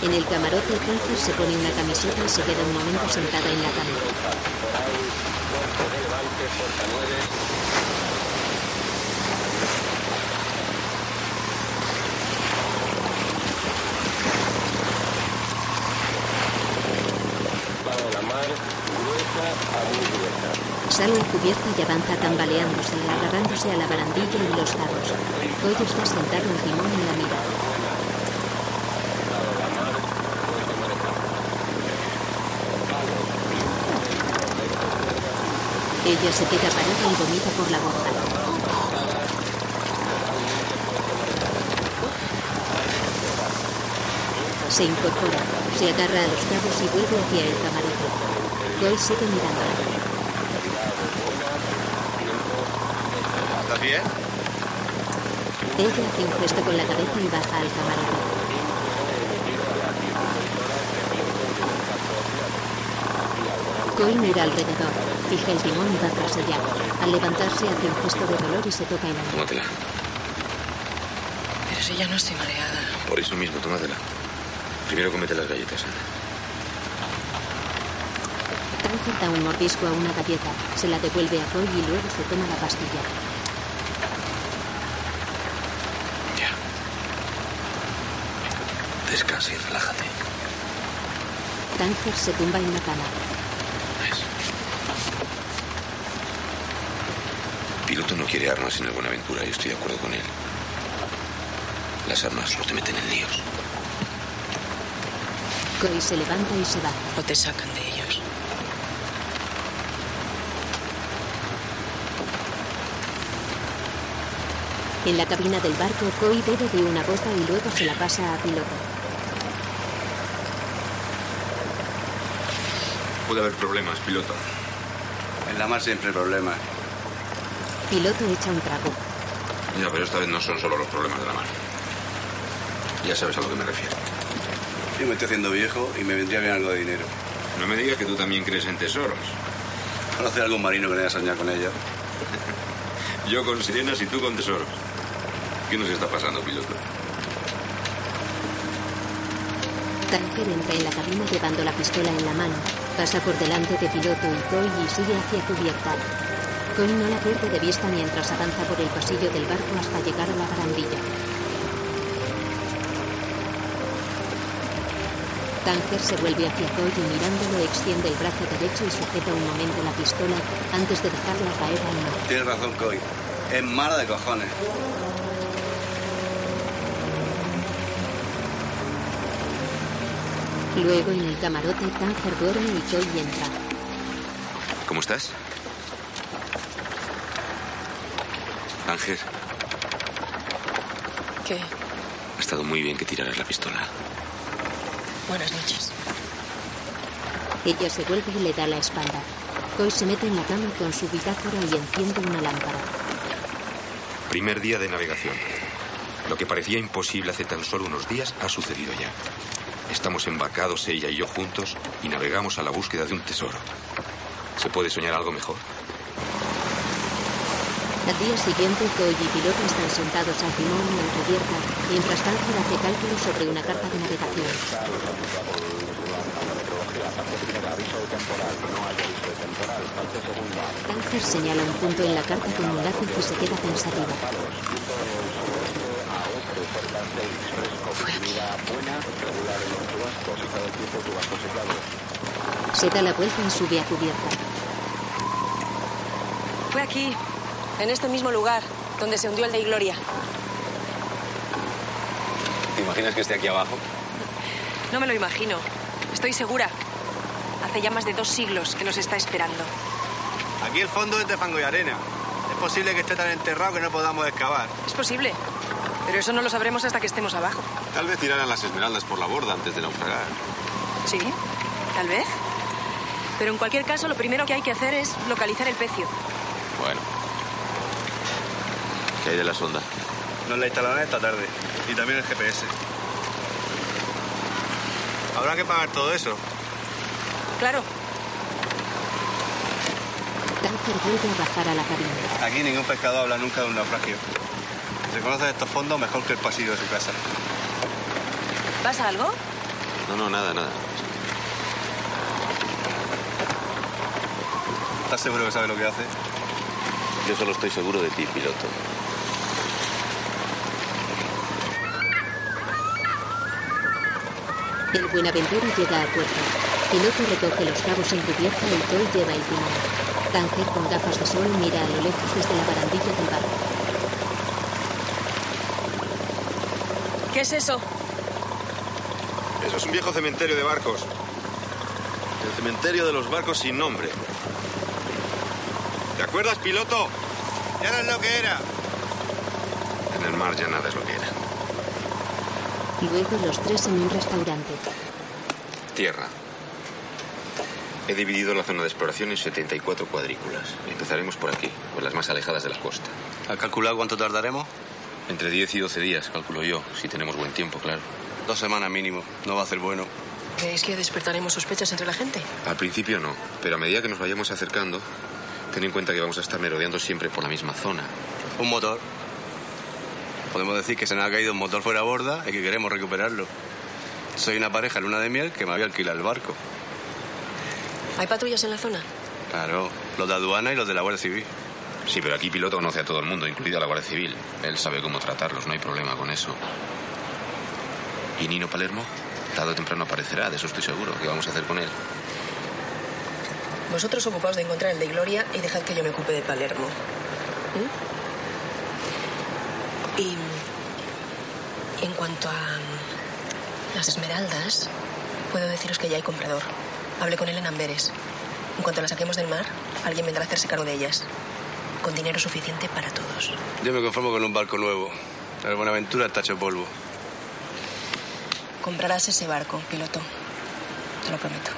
En el camarote, Tanger se pone una camiseta y se queda un momento sentada en la cama. Sale a cubierta y avanza tambaleándose, agarrándose a la barandilla y los carros. Coy está sentado en timón en la mira. Ella se queda parada y vomita por la boca. Se incorpora, se agarra a los cabos y vuelve hacia el camarote. Coy sigue mirándola. Bien? Ella hace un gesto con la cabeza y baja al camarote. Coy mira alrededor. Fija el timón y va tras ella. Al levantarse hace un gesto de dolor y se toca el hombro. Tómatela. Pero si ya no estoy mareada. Por eso mismo, tómatela. Primero comete las galletas, Ana. Tanger da un mordisco a una galleta, se la devuelve a Coy y luego se toma la pastilla. Descansa y relájate. Tanger se tumba en la cama. Piloto no quiere armas en el Buenaventura y estoy de acuerdo con él. Las armas solo te meten en líos. Coy se levanta y se va. O te sacan de ellos. En la cabina del barco, Coy bebe de una gota y luego se la pasa a piloto. Puede haber problemas, piloto. En la mar siempre hay problemas. Piloto echa un trago. Ya, pero esta vez no son solo los problemas de la mar. Ya sabes a lo que me refiero. Yo me estoy haciendo viejo y me vendría bien algo de dinero. No me digas que tú también crees en tesoros. ¿Conoces algún marino que no haya soñado con ellos? Yo con sirenas y tú con tesoros. ¿Qué nos está pasando, piloto? Tanger entra en la cabina llevando la pistola en la mano. Pasa por delante de piloto y Coy y sigue hacia cubierta. Coy no la pierde de vista mientras avanza por el pasillo del barco hasta llegar a la barandilla. Tanger se vuelve hacia Coy y mirándolo extiende el brazo derecho y sujeta un momento la pistola antes de dejarla caer al mar. Tienes razón, Coy. Es mala de cojones. Luego en el camarote Tanger duerme y Coy entra. ¿Cómo estás? Ángel, ¿Qué? ha estado muy bien que tiraras la pistola. Buenas noches. Ella se vuelve y le da la espalda. Coy se mete en la cama con su bitácora y enciende una lámpara. Primer día de navegación. Lo que parecía imposible hace tan solo unos días ha sucedido ya. Estamos embarcados ella y yo juntos y navegamos a la búsqueda de un tesoro. ¿Se puede soñar algo mejor? Al día siguiente, Coy y piloto están sentados al timón en cubierta, mientras Tanger hace cálculos sobre una carta de navegación. Tanger señala un punto en la carta con un lápiz y se queda pensativa. Se da la vuelta y sube a cubierta. Fue aquí, en este mismo lugar, donde se hundió el de Gloria. ¿Te imaginas que esté aquí abajo? No me lo imagino. Estoy segura. Hace ya más de dos siglos que nos está esperando. Aquí el fondo es de fango y arena. Es posible que esté tan enterrado que no podamos excavar. Es posible. Pero eso no lo sabremos hasta que estemos abajo. Tal vez tiraran las esmeraldas por la borda antes de naufragar. Sí, tal vez. Pero en cualquier caso, lo primero que hay que hacer es localizar el pecio. Bueno. ¿Qué hay de la sonda? Nos la instalarán esta tarde. Y también el GPS. Habrá que pagar todo eso. Claro. A bajar a la cabina. Aquí ningún pescador habla nunca de un naufragio. Se conoce estos fondos mejor que el pasillo de su casa. ¿Pasa algo? No, no, nada, nada. ¿Estás seguro que sabe lo que hace? Yo solo estoy seguro de ti, piloto. El Buenaventura llega a puerto. Piloto recoge los cabos en cubierta y Coy lleva el timón. Tanger, con gafas de sol, mira a lo lejos desde la barandilla del barco. ¿Qué es eso? Eso es un viejo cementerio de barcos. El cementerio de los barcos sin nombre. ¿Te acuerdas, piloto? Ya no es lo que era. En el mar ya nada es lo que era. Luego los tres en un restaurante. Tierra. He dividido la zona de exploración en 74 cuadrículas. Empezaremos por aquí, por las más alejadas de la costa. ¿Ha calculado cuánto tardaremos? Entre 10 y 12 días, calculo yo, si tenemos buen tiempo, claro. Dos semanas mínimo. No va a ser bueno. ¿Creéis que despertaremos sospechas entre la gente? Al principio no, pero a medida que nos vayamos acercando, ten en cuenta que vamos a estar merodeando siempre por la misma zona. Un motor. Podemos decir que se nos ha caído un motor fuera a borda y que queremos recuperarlo. Soy una pareja luna de miel que me había alquilado el barco. ¿Hay patrullas en la zona? Claro, los de aduana y los de la Guardia Civil. Sí, pero aquí piloto conoce a todo el mundo, incluida la Guardia Civil. Él sabe cómo tratarlos, no hay problema con eso. ¿Y Nino Palermo? Tarde o temprano aparecerá, de eso estoy seguro. ¿Qué vamos a hacer con él? Vosotros ocupaos de encontrar el de Gloria y dejad que yo me ocupe de Palermo. ¿Mm? Y en cuanto a las esmeraldas, puedo deciros que ya hay comprador. Hablé con él en Amberes. En cuanto las saquemos del mar, alguien vendrá a hacerse cargo de ellas. Con dinero suficiente para todos. Yo me conformo con un barco nuevo. El Buenaventura está hecho polvo. Comprarás ese barco, piloto. Te lo prometo.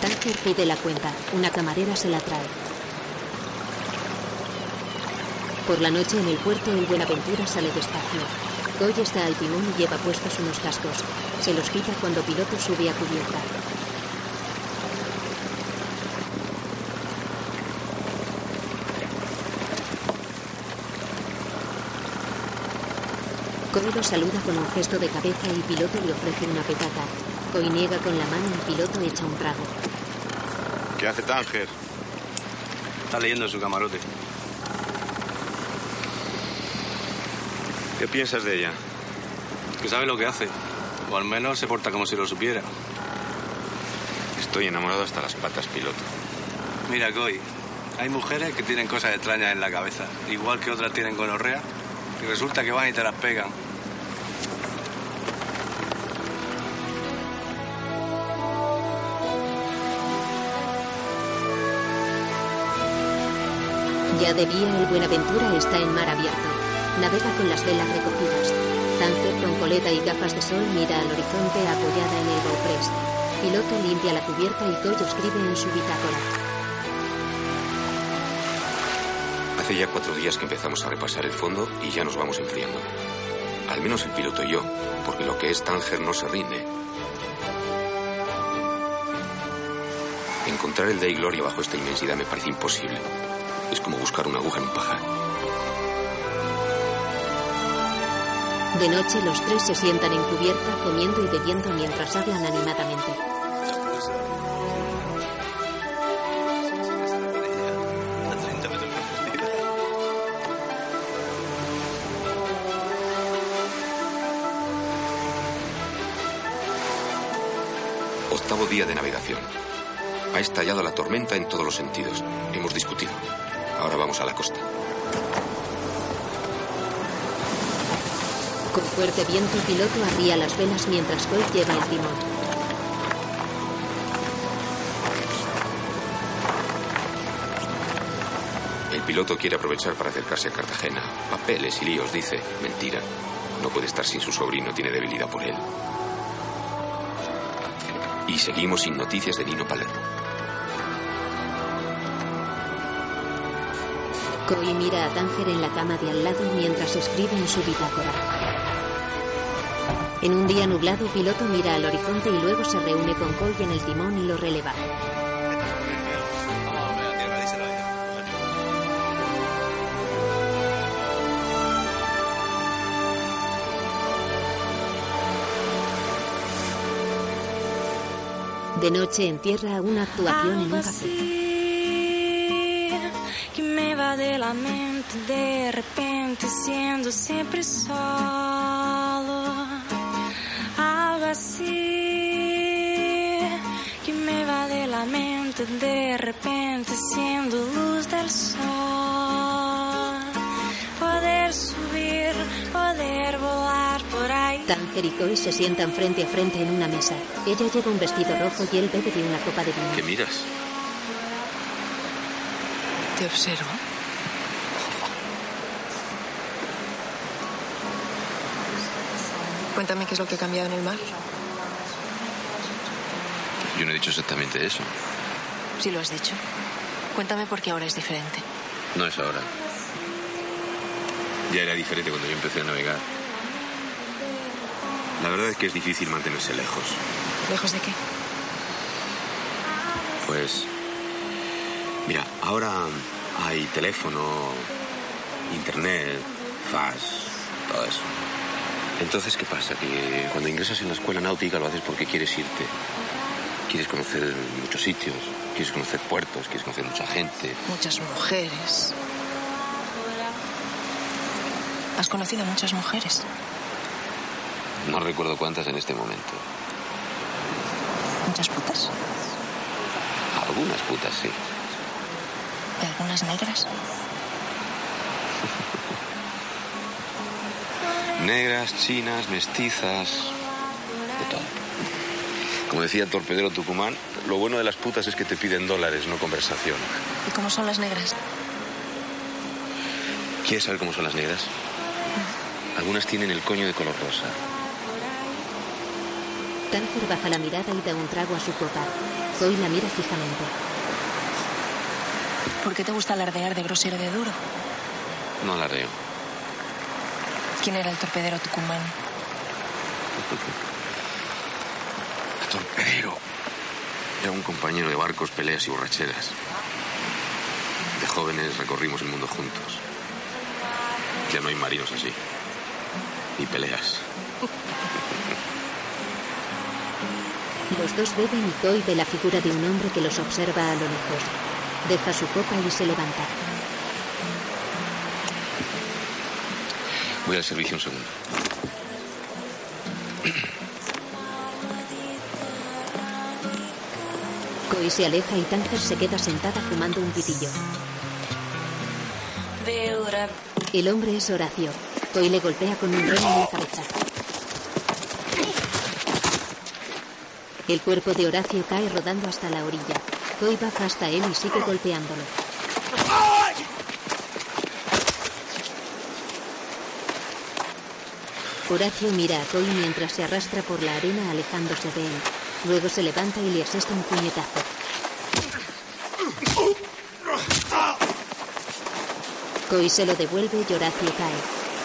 Tanker pide la cuenta. Una camarera se la trae. Por la noche en el puerto, el Buenaventura sale despacio. Coy está al timón y lleva puestos unos cascos. Se los quita cuando piloto sube a cubierta. Coy lo saluda con un gesto de cabeza y piloto le ofrece una petaca. Coy niega con la mano y piloto echa un trago. ¿Qué hace Tánger? Está leyendo en su camarote. ¿Qué piensas de ella? Que sabe lo que hace. O al menos se porta como si lo supiera. Estoy enamorado hasta las patas, piloto. Mira, Coy, hay mujeres que tienen cosas extrañas en la cabeza, igual que otras tienen gonorrea, y resulta que van y te las pegan. Ya de día, el Buenaventura está en mar abierto. Navega con las velas recogidas. Tánger, con coleta y gafas de sol, mira al horizonte apoyada en el bauprés. Piloto limpia la cubierta y Coy escribe en su bitácora. Hace ya cuatro días que empezamos a repasar el fondo y ya nos vamos enfriando. Al menos el piloto y yo, porque lo que es Tánger no se rinde. Encontrar el Day Gloria bajo esta inmensidad me parece imposible. Es como buscar una aguja en un pajar. De noche, los tres se sientan en cubierta, comiendo y bebiendo mientras hablan animadamente. Ha estallado la tormenta en todos los sentidos. Hemos discutido. Ahora vamos a la costa. Con fuerte viento, piloto arría las velas mientras Coy lleva el timón. El piloto quiere aprovechar para acercarse a Cartagena. Papeles y líos, dice. Mentira. No puede estar sin su sobrino, tiene debilidad por él. Y seguimos sin noticias de Nino Palermo. Coy mira a Tánger en la cama de al lado mientras escribe en su bitácora. En un día nublado, piloto mira al horizonte y luego se reúne con Coy en el timón y lo releva. De noche en tierra, una actuación en un café. La mente de repente siendo siempre solo. Algo así que me va de la mente de repente siendo luz del sol. Poder subir, poder volar por ahí. Tánger y Coy se sientan frente a frente en una mesa. Ella lleva un vestido rojo y él bebe de una copa de vino. ¿Qué miras? Te observo. Cuéntame qué es lo que ha cambiado en el mar. Yo no he dicho exactamente eso. Sí lo has dicho. Cuéntame por qué ahora es diferente. No es ahora. Ya era diferente cuando yo empecé a navegar. La verdad es que es difícil mantenerse lejos. ¿Lejos de qué? Pues. Mira, ahora hay teléfono, internet, fax, todo eso. Entonces, ¿qué pasa? Que cuando ingresas en la escuela náutica lo haces porque quieres irte. Quieres conocer muchos sitios, quieres conocer puertos, quieres conocer mucha gente. Muchas mujeres. ¿Has conocido muchas mujeres? No recuerdo cuántas en este momento. ¿Muchas putas? Algunas putas, sí. ¿Y algunas negras? Negras, chinas, mestizas, de todo. Como decía el torpedero Tucumán, lo bueno de las putas es que te piden dólares, no conversación. ¿Y cómo son las negras? ¿Quieres saber cómo son las negras? Algunas tienen el coño de color rosa. Tanker baja la mirada y da un trago a su copa. Zoe la mira fijamente. ¿Por qué te gusta alardear de grosero de duro? No alardeo. ¿Quién era el torpedero tucumán? Torpedero. Era un compañero de barcos, peleas y borracheras. De jóvenes recorrimos el mundo juntos. Ya no hay marinos así. Ni peleas. Los dos beben y Zoe ve la figura de un hombre que los observa a lo lejos. Deja su copa y se levanta. Voy al servicio un segundo. Zoe se aleja y Tanker se queda sentada fumando un pitillo. El hombre es Horacio. Zoe le golpea con un remo en la cabeza. El cuerpo de Horacio cae rodando hasta la orilla. Zoe baja hasta él y sigue golpeándolo. Horacio mira a Zoe mientras se arrastra por la arena alejándose de él. Luego se levanta y le asesta un puñetazo. Coy se lo devuelve y Horacio cae.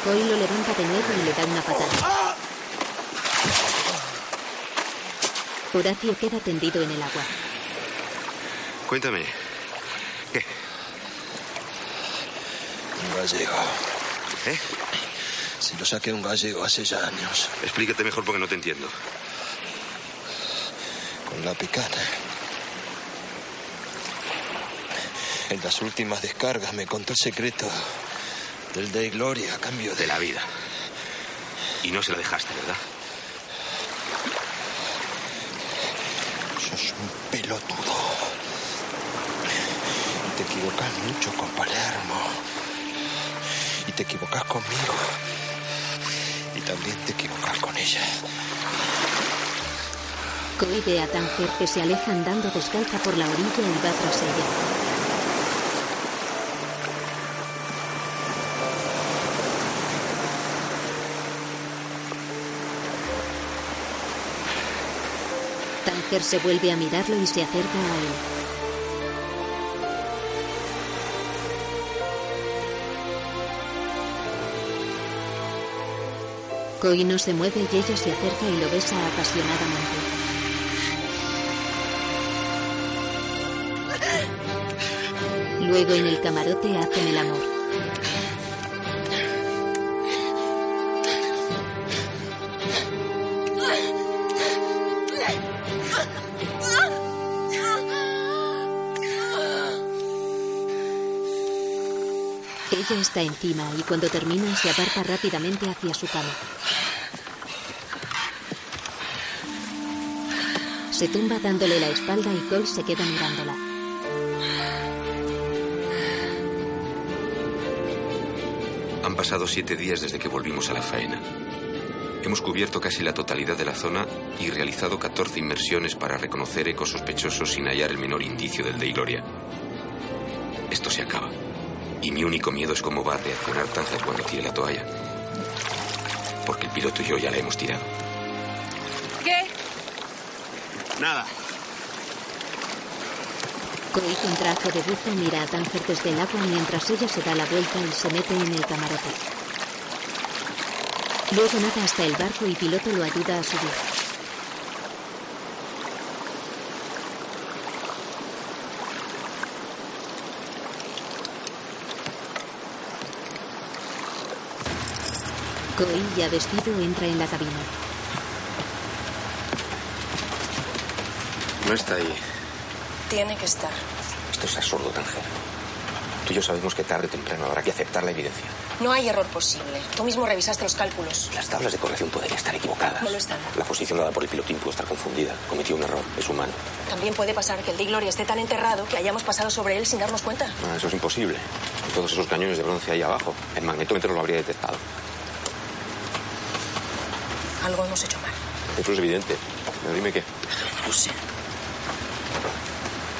Coy lo levanta de nuevo y le da una patada. Horacio queda tendido en el agua. Cuéntame. ¿Qué? Un gallego. ¿Eh? Si lo saqué un gallego hace ya años. Explícate mejor porque no te entiendo. Con la picana. En las últimas descargas me contó el secreto del de Gloria a cambio de... De la vida. Y no se la dejaste, ¿verdad? Sos un pelotudo. Y te equivocas mucho con Palermo. Y te equivocas conmigo. También te equivocas con ella. Coy ve a Tanger que se aleja andando descalza por la orilla y va tras ella. Tanger se vuelve a mirarlo y se acerca a él. Coy no se mueve y ella se acerca y lo besa apasionadamente. Luego en el camarote hacen el amor. Ella está encima y cuando termina se aparta rápidamente hacia su cama. Se tumba dándole la espalda y Cole se queda mirándola. Han pasado siete días desde que volvimos a la faena. Hemos cubierto casi la totalidad de la zona y realizado 14 inmersiones para reconocer ecos sospechosos sin hallar el menor indicio del de Gloria. Esto se acaba. Y mi único miedo es cómo va a reaccionar Tanger cuando tire la toalla. Porque el piloto y yo ya la hemos tirado. Nada. Coy con traje de buzo mira a Tanger desde el agua mientras ella se da la vuelta y se mete en el camarote. Luego nada hasta el barco y piloto lo ayuda a subir. Coy, ya vestido, entra en la cabina. No está ahí. Tiene que estar. Esto es absurdo, Tanger. Tú y yo sabemos que tarde o temprano habrá que aceptar la evidencia. No hay error posible. Tú mismo revisaste los cálculos. Las tablas de corrección pueden estar equivocadas. No lo están. La posición dada por el pilotín puede estar confundida. Cometió un error. Es humano. También puede pasar que el Di Gloria esté tan enterrado que hayamos pasado sobre él sin darnos cuenta. Ah, eso es imposible. Todos esos cañones de bronce ahí abajo. El magnetómetro lo habría detectado. Algo hemos hecho mal. Eso es evidente. Pero dime qué. No sé.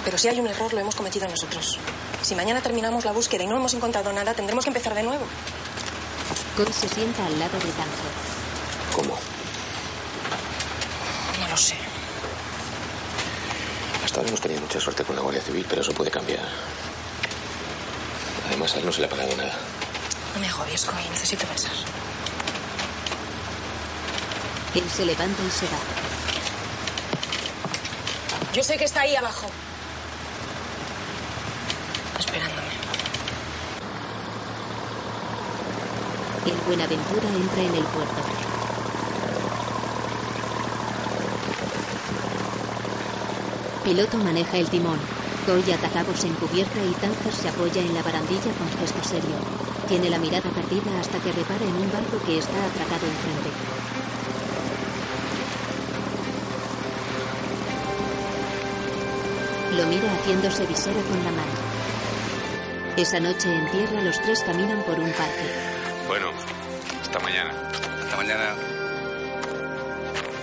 Pero si hay un error, lo hemos cometido nosotros. Si mañana terminamos la búsqueda y no hemos encontrado nada, tendremos que empezar de nuevo. Coy se sienta al lado de Tanger. ¿Cómo? No lo sé. Hasta ahora hemos tenido mucha suerte con la Guardia Civil, pero eso puede cambiar. Además, a él no se le ha pagado nada. No me agobies, Coy. Necesito pensar. Él se levanta y se va. Yo sé que está ahí abajo. Esperándome. El Buenaventura entra en el puerto. Piloto maneja el timón. Coy atacabos en cubierta y Tanger se apoya en la barandilla con gesto serio. Tiene la mirada perdida hasta que repara en un barco que está atracado enfrente. Lo mira haciéndose visera con la mano. Esa noche en tierra los tres caminan por un parque. Bueno, hasta mañana. Hasta mañana.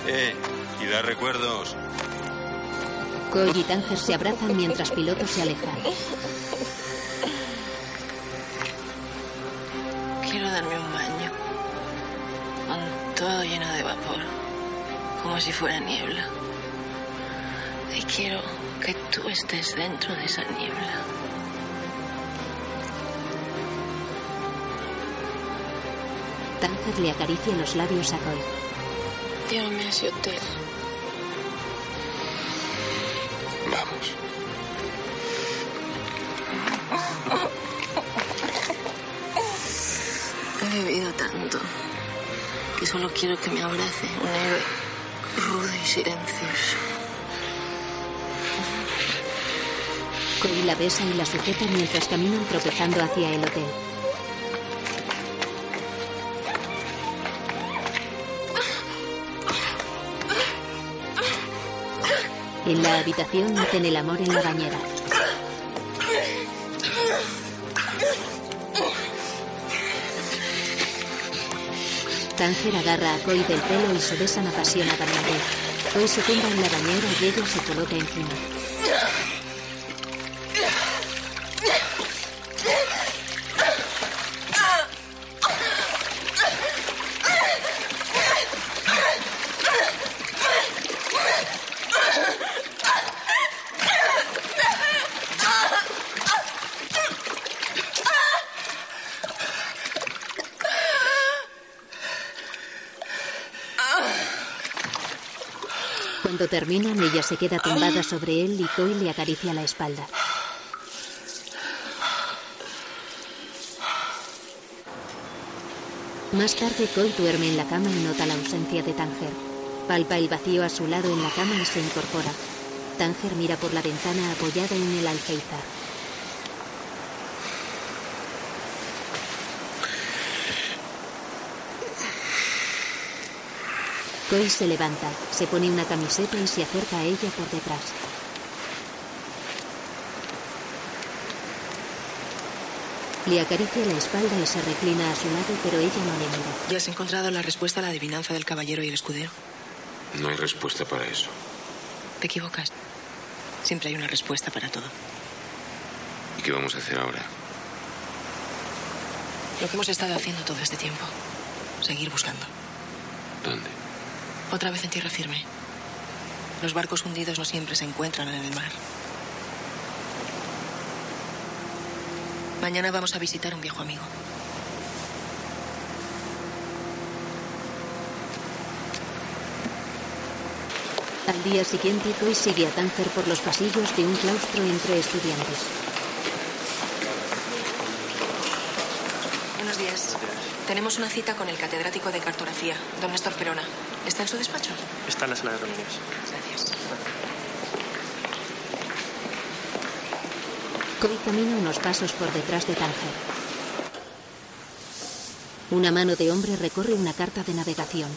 Eh, y da recuerdos. Coy y Tanger se abrazan mientras Piloto se aleja. Quiero darme un baño. Con todo lleno de vapor. Como si fuera niebla. Y quiero que tú estés dentro de esa niebla. Le acaricia los labios a Coy. Llévame a ese hotel. Vamos. He bebido tanto que solo quiero que me abrace un héroe rudo y silencioso. Coy la besa y la sujeta mientras caminan tropezando hacia el hotel. La habitación hacen el amor en la bañera. Tanger agarra a Coy del pelo y se besan apasionadamente. Coy se tumba en la bañera y ella se coloca encima. Terminan, ella se queda tumbada sobre él y Coy le acaricia la espalda. Más tarde, Coy duerme en la cama y nota la ausencia de Tanger. Palpa el vacío a su lado en la cama y se incorpora. Tanger mira por la ventana apoyada en el alféizar. Coy se levanta, se pone una camiseta y se acerca a ella por detrás. Le acaricia la espalda y se reclina a su lado, pero ella no le mira. ¿Ya has encontrado la respuesta a la adivinanza del caballero y el escudero? No hay respuesta para eso. Te equivocas. Siempre hay una respuesta para todo. ¿Y qué vamos a hacer ahora? Lo que hemos estado haciendo todo este tiempo. Seguir buscando. ¿Dónde? Otra vez en tierra firme. Los barcos hundidos no siempre se encuentran en el mar. Mañana vamos a visitar a un viejo amigo. Al día siguiente, Toy sigue a Tanzer por los pasillos de un claustro entre estudiantes. Buenos días. Tenemos una cita con el catedrático de cartografía, don Néstor Perona. ¿Está en su despacho? Está en la sala de reuniones. Gracias. Coy camina unos pasos por detrás de Tanger. Una mano de hombre recorre una carta de navegación.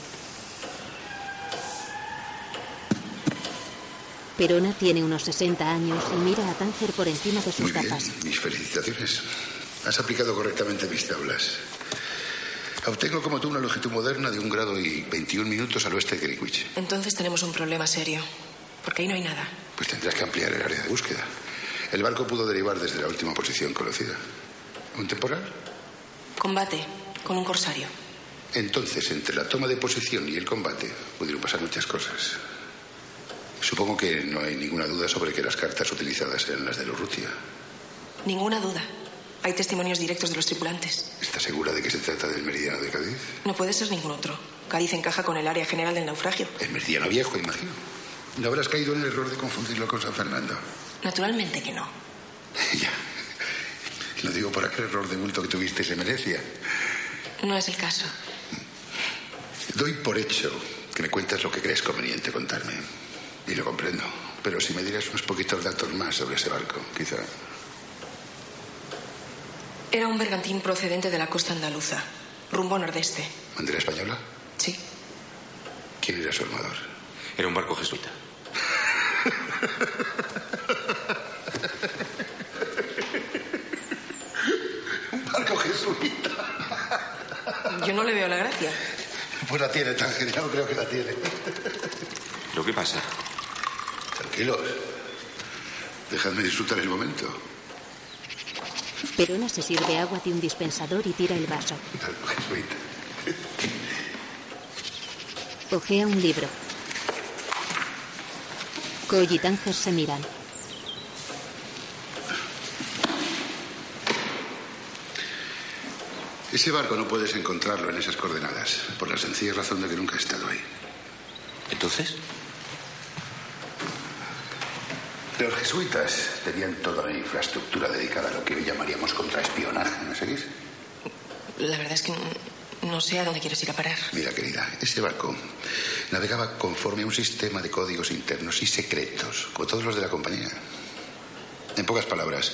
Perona tiene unos 60 años y mira a Tanger por encima de sus Muy bien, gafas. mis felicitaciones. Has aplicado correctamente mis tablas. Obtengo como tú una longitud moderna de un grado y 21 minutos al oeste de Greenwich. Entonces tenemos un problema serio. Porque ahí no hay nada. Pues tendrás que ampliar el área de búsqueda. El barco pudo derivar desde la última posición conocida. ¿Un temporal? Combate con un corsario. Entonces, entre la toma de posición y el combate, pudieron pasar muchas cosas. Supongo que no hay ninguna duda sobre que las cartas utilizadas eran las de Lurrutia. Ninguna duda. Hay testimonios directos de los tripulantes. ¿Está segura de que se trata del meridiano de Cádiz? No puede ser ningún otro. Cádiz encaja con el área general del naufragio. El meridiano viejo, imagino. No habrás caído en el error de confundirlo con San Fernando. Naturalmente que no. ya. Lo digo por aquel error de bulto que tuviste en Venecia. No es el caso. Doy por hecho que me cuentas lo que crees conveniente contarme. Y lo comprendo. Pero si me dieras unos poquitos datos más sobre ese barco, quizá. Era un bergantín procedente de la costa andaluza, rumbo nordeste. ¿Bandera española? Sí. ¿Quién era su armador? Era un barco jesuita. Un barco jesuita. Yo no le veo la gracia. Pues la tiene, tan genial, creo que la tiene. ¿Lo que pasa? Tranquilos. Dejadme disfrutar el momento. Perona se sirve agua de un dispensador y tira el vaso. Ojea un libro. Coy y Tanger se miran. Ese barco no puedes encontrarlo en esas coordenadas, por la sencilla razón de que nunca he estado ahí. ¿Entonces? Los jesuitas tenían toda una infraestructura dedicada a lo que hoy llamaríamos contraespionaje, ¿me seguís? La verdad es que no, no sé a dónde quieres ir a parar. Mira, querida, ese barco navegaba conforme a un sistema de códigos internos y secretos, como todos los de la compañía. En pocas palabras,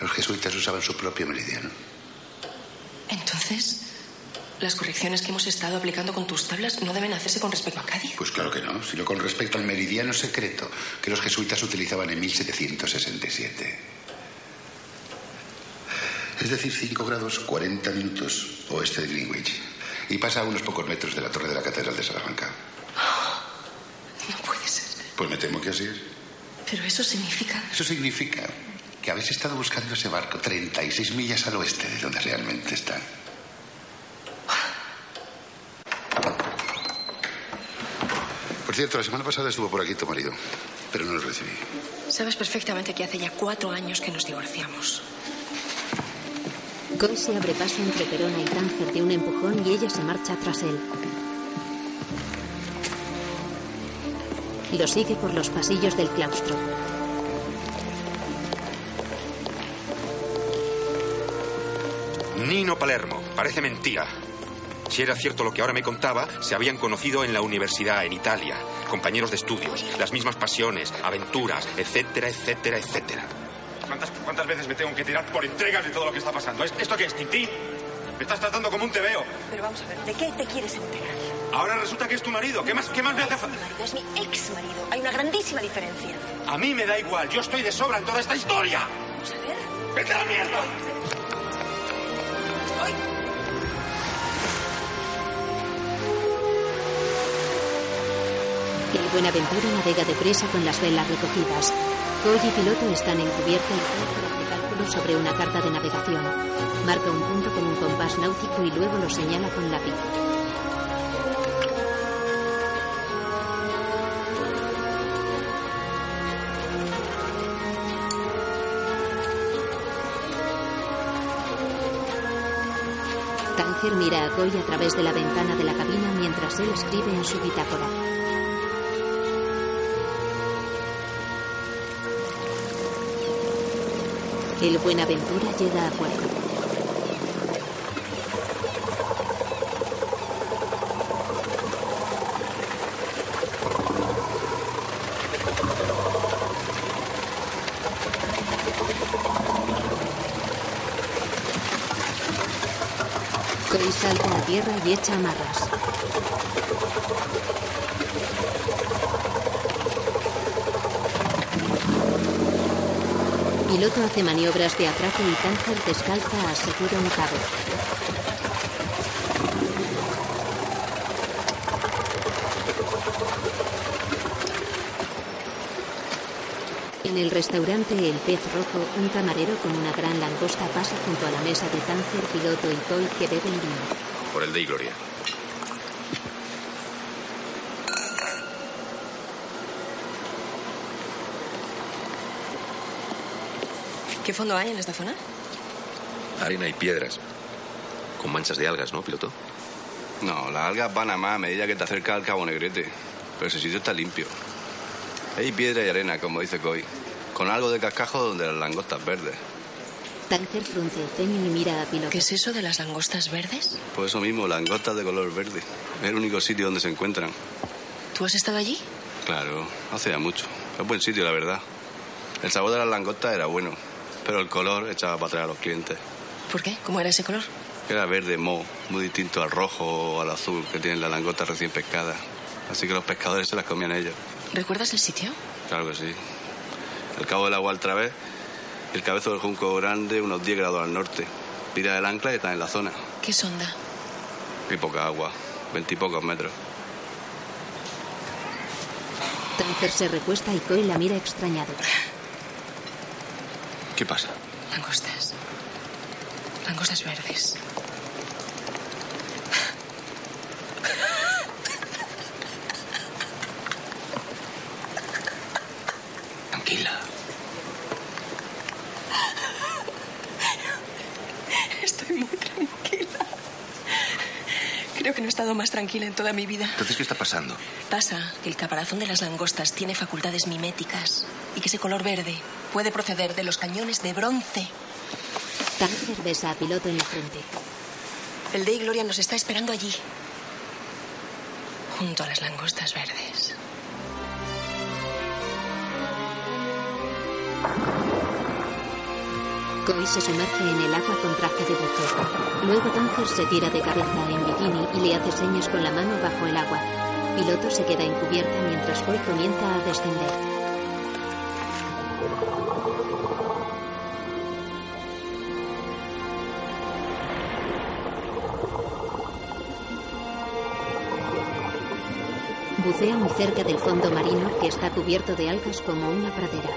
los jesuitas usaban su propio meridiano. Entonces, las correcciones que hemos estado aplicando con tus tablas no deben hacerse con respecto a Cádiz. Pues claro que no, sino con respecto al meridiano secreto que los jesuitas utilizaban en 1767. Es decir, 5 grados 40 minutos oeste de Greenwich. Y pasa a unos pocos metros de la torre de la Catedral de Salamanca. No puede ser. Pues me temo que así es. Pero eso significa... Eso significa que habéis estado buscando ese barco 36 millas al oeste de donde realmente está. Por cierto, la semana pasada estuvo por aquí tu marido, pero no lo recibí. Sabes perfectamente que hace ya cuatro años que nos divorciamos. Coy se abre paso entre Perona y Tanger de un empujón y ella se marcha tras él. Lo sigue por los pasillos del claustro. Nino Palermo. Parece mentira. Si era cierto lo que ahora me contaba, se habían conocido en la universidad, en Italia. Compañeros de estudios, las mismas pasiones, aventuras, etcétera, etcétera, etcétera. ¿Cuántas, cuántas veces me tengo que tirar por entregas de todo lo que está pasando? ¿Es- ¿Esto qué es, Tintín? Me estás tratando como un tebeo. Pero vamos a ver, ¿de qué te quieres enterar? Ahora resulta que es tu marido. ¿Qué más, qué más me hace falta? Mi marido es mi ex marido. Hay una grandísima diferencia. A mí me da igual. Yo estoy de sobra en toda esta historia. Vamos a ver. ¡Vete a la mierda! Buenaventura navega deprisa con las velas recogidas. Coy y piloto están en cubierta y hace cálculos sobre una carta de navegación. Marca un punto con un compás náutico y luego lo señala con lápiz. Tanger mira a Coy a través de la ventana de la cabina mientras él escribe en su bitácora. El Buenaventura llega a puerto. Coy salta a tierra y echa amarras. Hace maniobras de atraque y Tánger descalza asegura un cabo. En el restaurante El Pez Rojo, un camarero con una gran langosta pasa junto a la mesa de Tánger, piloto y Coy que beben vino. Por el de Gloria. ¿Qué fondo hay en esta zona? Arena y piedras. Con manchas de algas, ¿no, piloto? No, las algas van a más a medida que te acercas al Cabo Negrete. Pero ese sitio está limpio. Hay piedra y arena, como dice Coy. Con algo de cascajo donde las langostas verdes. Tánger frunce el ceño y mira a piloto. ¿Qué es eso de las langostas verdes? Pues eso mismo, langostas de color verde. Es el único sitio donde se encuentran. ¿Tú has estado allí? Claro, hace ya mucho. Es buen sitio, la verdad. El sabor de las langostas era bueno, pero el color echaba para atrás a los clientes. ¿Por qué? ¿Cómo era ese color? Era verde mo, muy distinto al rojo o al azul que tienen las langostas recién pescadas. Así que los pescadores se las comían ellos. ¿Recuerdas el sitio? Claro que sí. El cabo del agua al través, el cabezo del junco grande, unos 10 grados al norte. Tira del ancla y está en la zona. ¿Qué sonda? Y poca agua, veintipocos metros. Tánger se recuesta y Coy la mira extrañado. ¿Qué pasa? Langostas. Langostas verdes. Tranquila. Estoy muy tranquila. Creo que no he estado más tranquila en toda mi vida. Entonces, ¿qué está pasando? Pasa que el caparazón de las langostas tiene facultades miméticas y que ese color verde puede proceder de los cañones de bronce. Tánger besa a piloto en la frente. El Dey Gloria nos está esperando allí. Junto a las langostas verdes. Coy se sumerge en el agua con traje de buzo. Luego Tánger se tira de cabeza en bikini y le hace señas con la mano bajo el agua. Piloto se queda encubierta mientras Coy comienza a descender. Bucea muy cerca del fondo marino que está cubierto de algas como una pradera.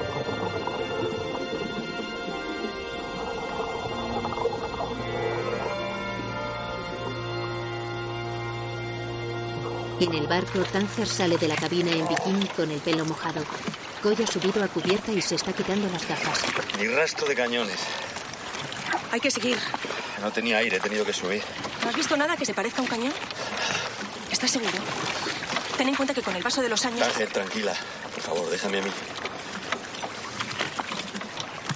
En el barco, Tánger sale de la cabina en bikini con el pelo mojado. Coy ha subido a cubierta y se está quitando las gafas. Ni rastro de cañones. Hay que seguir. No tenía aire, he tenido que subir. ¿No has visto nada que se parezca a un cañón? ¿Estás seguro? Ten en cuenta que con el paso de los años... Ángel, tranquila. Por favor, déjame a mí.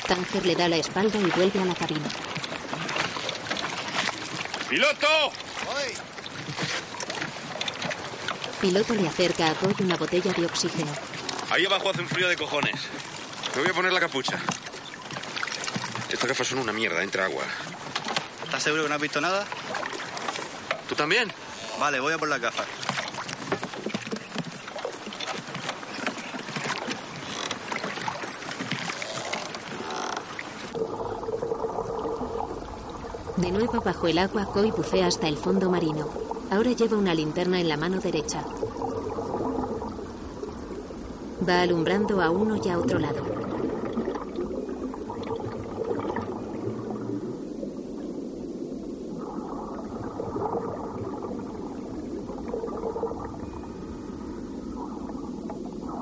Tánger le da la espalda y vuelve a la cabina. ¡Piloto! Piloto le acerca a Coy una botella de oxígeno. Ahí abajo hace un frío de cojones. Me voy a poner la capucha. Estas gafas son una mierda, entra agua. ¿Estás seguro que no has visto nada? ¿Tú también? Vale, voy a por las gafas. De nuevo bajo el agua, Coy bucea hasta el fondo marino. Ahora lleva una linterna en la mano derecha. Va alumbrando a uno y a otro lado.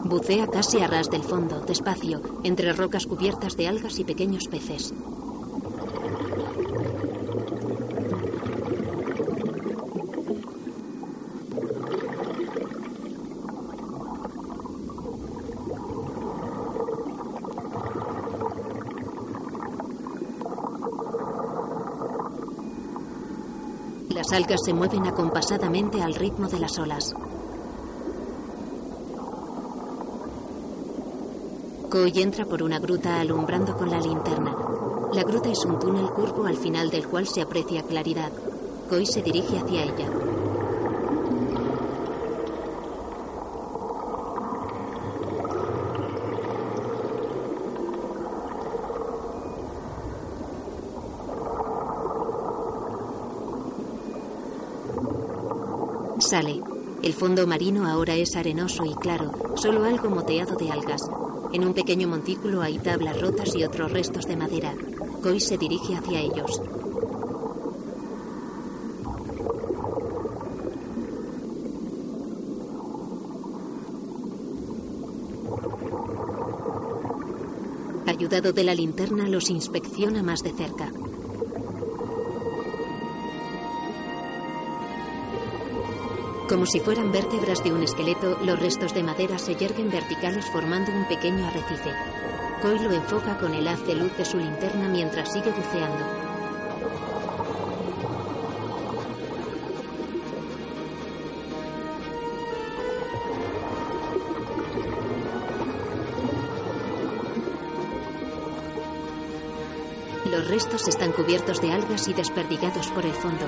Bucea casi a ras del fondo, despacio, entre rocas cubiertas de algas y pequeños peces. Las se mueven acompasadamente al ritmo de las olas. Koi entra por una gruta alumbrando con la linterna. La gruta es un túnel curvo al final del cual se aprecia claridad. Koi se dirige hacia ella. Sale. El fondo marino ahora es arenoso y claro, solo algo moteado de algas. En un pequeño montículo hay tablas rotas y otros restos de madera. Koi se dirige hacia ellos. Ayudado de la linterna, los inspecciona más de cerca. Como si fueran vértebras de un esqueleto, los restos de madera se yerguen verticales formando un pequeño arrecife. Coy lo enfoca con el haz de luz de su linterna mientras sigue buceando. Los restos están cubiertos de algas y desperdigados por el fondo.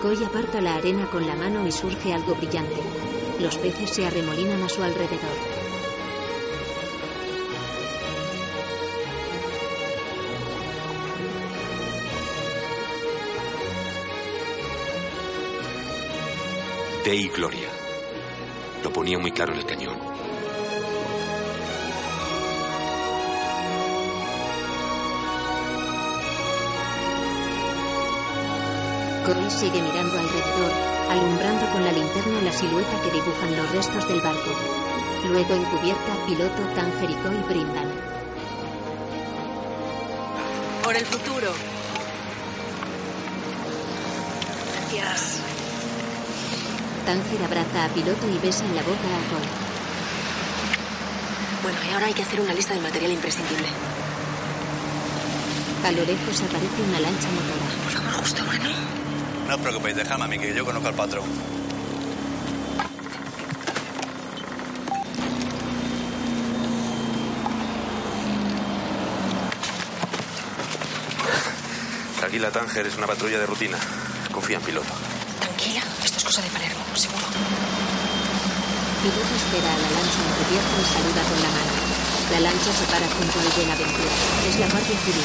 Koi aparta la arena con la mano y surge algo brillante. Los peces se arremolinan a su alrededor. Dei Gloria. Lo ponía muy claro en el cañón. Cory sigue mirando alrededor, alumbrando con la linterna la silueta que dibujan los restos del barco. Luego en cubierta, piloto, Tanger y brindan. Por el futuro. Gracias. Tanger abraza a piloto y besa en la boca a Coy. Bueno, y ahora hay que hacer una lista del material imprescindible. A lo lejos aparece una lancha motora. Por favor, justo. No os preocupéis, dejadme a mí, que yo conozco al patrón. Tranquila, Tánger, es una patrulla de rutina. Confía en piloto. Tranquila, esto es cosa de Palermo, seguro. Piloto espera a la lancha en cubierta y saluda con la mano. La lancha se para junto al Buenaventura. Es la Guardia Civil.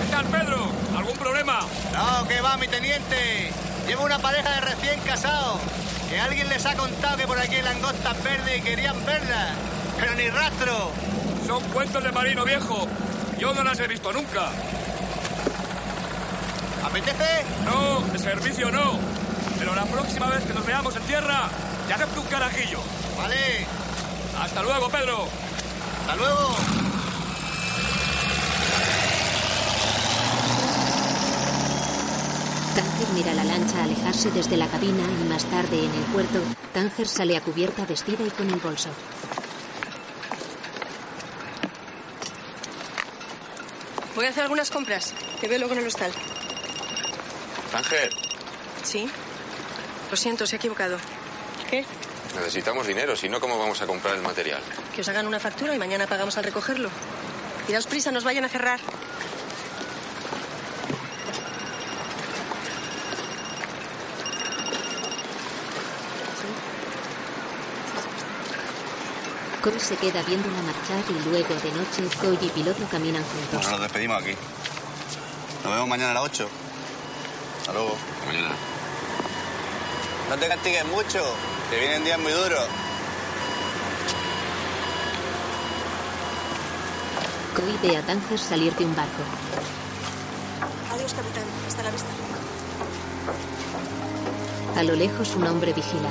¿Qué tal, Pedro? ¿Algún problema? No, que va, mi teniente. Llevo una pareja de recién casados. Que alguien les ha contado que por aquí hay langostas verdes y querían verlas. Pero ni rastro. Son cuentos de marino viejo. Yo no las he visto nunca. ¿Apetece? No, de servicio no. Pero la próxima vez que nos veamos en tierra, te acepto un carajillo. Vale. Hasta luego, Pedro. Hasta luego. Tanger mira la lancha alejarse desde la cabina y más tarde en el puerto, Tanger sale a cubierta vestida y con el bolso. Voy a hacer algunas compras. Te veo luego en el hostal. Tánger, ¿Sí? Lo siento, se ha equivocado. ¿Qué? necesitamos dinero, si no, ¿cómo vamos a comprar el material? Que os hagan una factura y mañana pagamos al recogerlo. Y daos prisa, nos vayan a cerrar. Coy se queda viéndola marchar y luego de noche Coy y piloto caminan juntos. Bueno, nos despedimos aquí. Nos vemos mañana a las 8. Hasta luego. mañana. No te castigues mucho, que vienen días muy duros. Coy ve a Tanger salir de un barco. Adiós, capitán. Hasta la vista. A lo lejos un hombre vigila.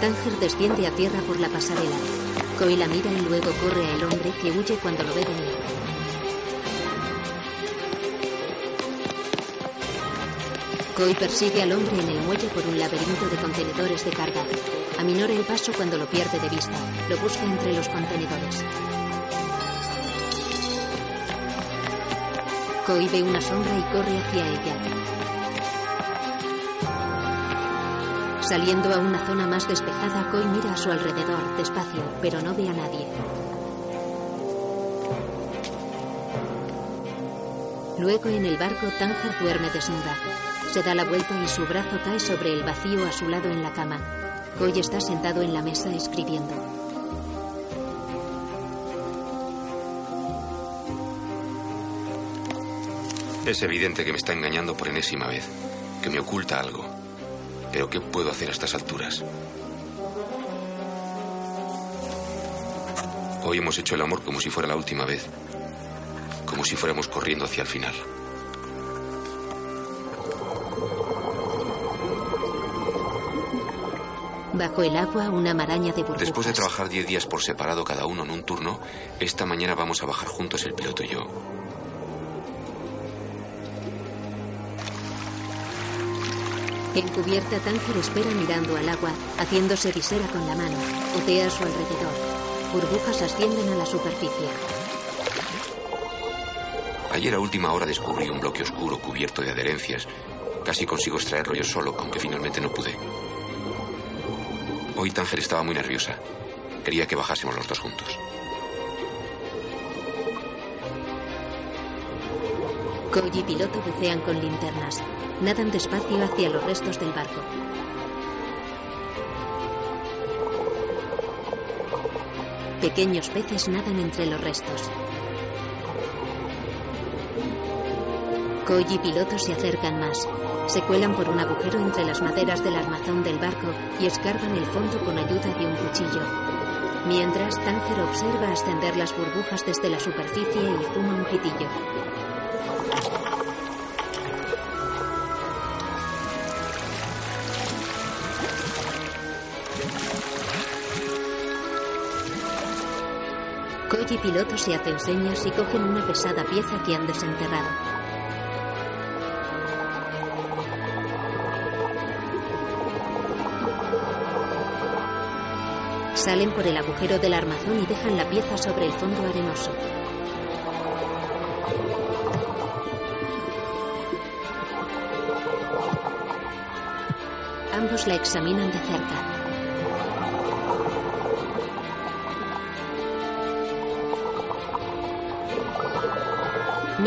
Tanger desciende a tierra por la pasarela. Coy la mira y luego corre al hombre que huye cuando lo ve venir. Coy persigue al hombre en el muelle por un laberinto de contenedores de carga. Aminora el paso cuando lo pierde de vista. Lo busca entre los contenedores. Koi ve una sombra y corre hacia ella. Saliendo a una zona más despejada, Koi mira a su alrededor, despacio, pero no ve a nadie. Luego en el barco, Tanger duerme desnuda. Se da la vuelta y su brazo cae sobre el vacío a su lado en la cama. Koi está sentado en la mesa escribiendo. Es evidente que me está engañando por enésima vez, que me oculta algo. Pero ¿qué puedo hacer a estas alturas? Hoy hemos hecho el amor como si fuera la última vez, como si fuéramos corriendo hacia el final. Bajo el agua, una maraña de burbujas. Después de trabajar diez días por separado cada uno en un turno, esta mañana vamos a bajar juntos el piloto y yo. En cubierta, Tanger espera mirando al agua, haciéndose visera con la mano. Otea a su alrededor. Burbujas ascienden a la superficie. Ayer a última hora descubrí un bloque oscuro cubierto de adherencias. Casi consigo extraerlo yo solo, aunque finalmente no pude. Hoy Tánger estaba muy nerviosa. Quería que bajásemos los dos juntos. Koi y piloto bucean con linternas. Nadan despacio hacia los restos del barco. Pequeños peces nadan entre los restos. Koi y piloto se acercan más. Se cuelan por un agujero entre las maderas del armazón del barco y escarban el fondo con ayuda de un cuchillo. Mientras, Tanger observa ascender las burbujas desde la superficie y fuma un pitillo. Y piloto se hacen señas y cogen una pesada pieza que han desenterrado. Salen por el agujero del armazón y dejan la pieza sobre el fondo arenoso. Ambos la examinan de cerca.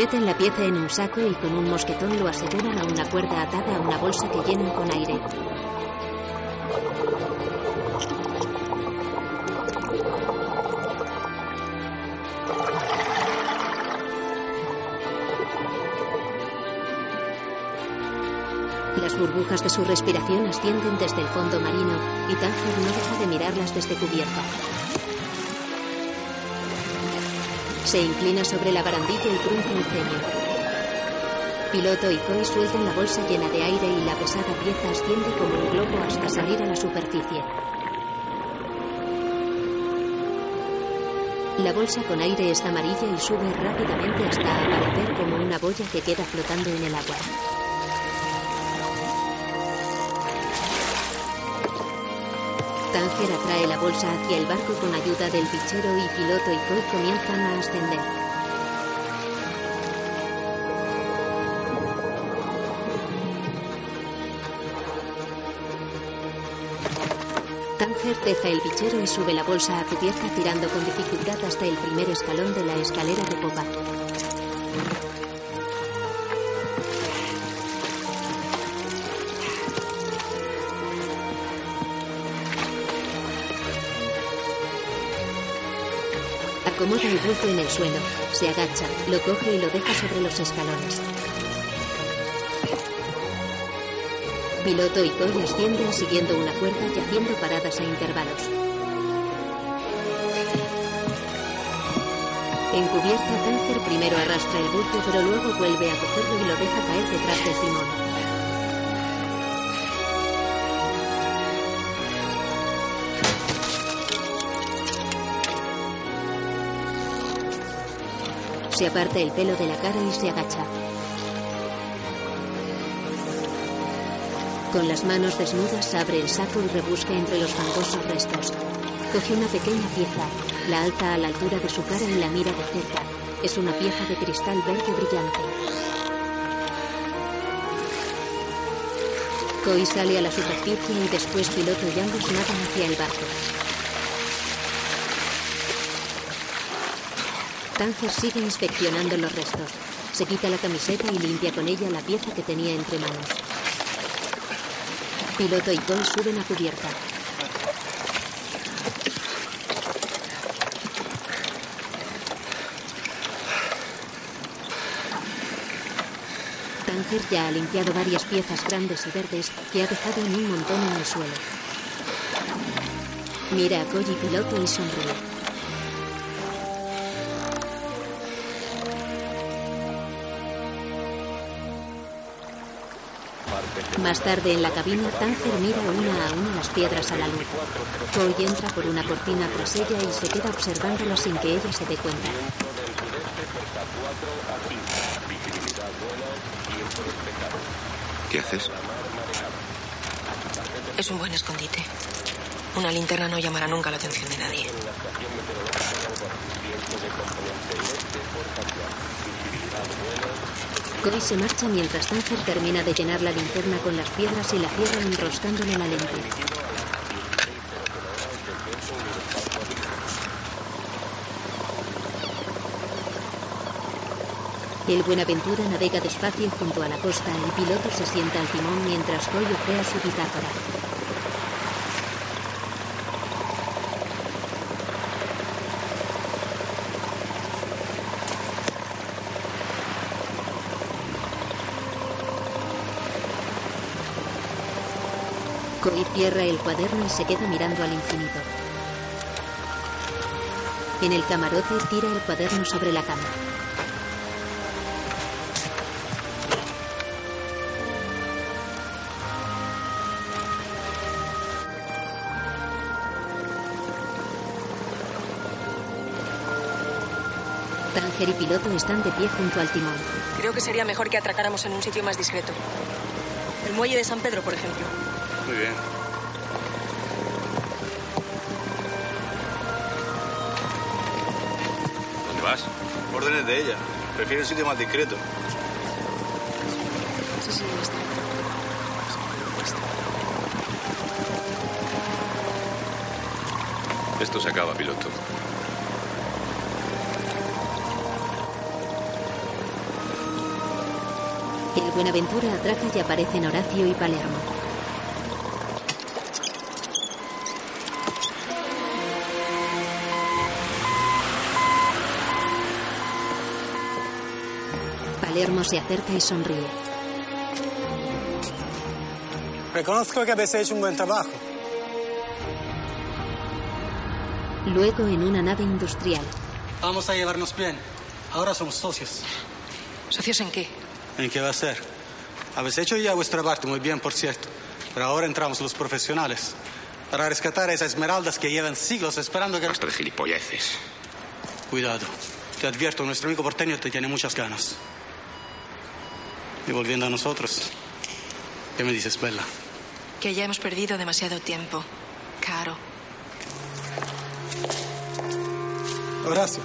Meten la pieza en un saco y con un mosquetón lo aseguran a una cuerda atada a una bolsa que llenan con aire. Las burbujas de su respiración ascienden desde el fondo marino y Tanger no deja de mirarlas desde cubierta. Se inclina sobre la barandilla y frunce el ceño. Piloto y Koi sueltan la bolsa llena de aire y la pesada pieza asciende como un globo hasta salir a la superficie. La bolsa con aire es amarilla y sube rápidamente hasta aparecer como una boya que queda flotando en el agua. Tanger atrae la bolsa hacia el barco con ayuda del bichero y piloto y Koi comienzan a ascender. Tanger deja el bichero y sube la bolsa a cubierta tirando con dificultad hasta el primer escalón de la escalera de popa. Acomoda el bulto en el suelo, se agacha, lo coge y lo deja sobre los escalones. Piloto y Koi ascienden siguiendo una cuerda y haciendo paradas a intervalos. En cubierta, Tanger primero arrastra el bulto, pero luego vuelve a cogerlo y lo deja caer detrás del timón. Se aparta el pelo de la cara y se agacha. Con las manos desnudas abre el saco y rebusca entre los fangosos restos. Coge una pequeña pieza, la alza a la altura de su cara y la mira de cerca. Es una pieza de cristal verde brillante. Koi sale a la superficie y después piloto y ambos nadan hacia el barco. Tanger sigue inspeccionando los restos. Se quita la camiseta y limpia con ella la pieza que tenía entre manos. Piloto y Koi suben a cubierta. Tanger ya ha limpiado varias piezas grandes y verdes que ha dejado en un montón en el suelo. Mira a Koi y piloto y sonríe. Más tarde en la cabina, Tanger mira una a una las piedras a la luz. Koi entra por una cortina tras ella y se queda observándola sin que ella se dé cuenta. ¿Qué haces? Es un buen escondite. Una linterna no llamará nunca la atención de nadie. Koi se marcha mientras Tanger termina de llenar la linterna con las piedras y la cierra enroscándole la lente. El Buenaventura navega despacio junto a la costa. El piloto se sienta al timón mientras Koi ojea su bitácora. Koi cierra el cuaderno y se queda mirando al infinito. En el camarote tira el cuaderno sobre la cama. Tanger y piloto están de pie junto al timón. Creo que sería mejor que atracáramos en un sitio más discreto. El muelle de San Pedro, por ejemplo. Muy bien. Vas? Órdenes de ella. Prefiere un sitio más discreto. Sí, sí, está. Esto se acaba, piloto. El Buenaventura atraca y aparecen Horacio y Palermo. Palermo se acerca y sonríe. Reconozco que habéis hecho un buen trabajo. Luego en una nave industrial. Vamos a llevarnos bien. Ahora somos socios. ¿Socios en qué? ¿En qué va a ser? Habéis hecho ya vuestra parte muy bien, por cierto. Pero ahora entramos los profesionales. Para rescatar esas esmeraldas que llevan siglos esperando que... Basta de gilipolleces. Cuidado. Te advierto, nuestro amigo porteño te tiene muchas ganas. Y volviendo a nosotros, ¿qué me dices, Bella? Que ya hemos perdido demasiado tiempo. Caro. Horacio.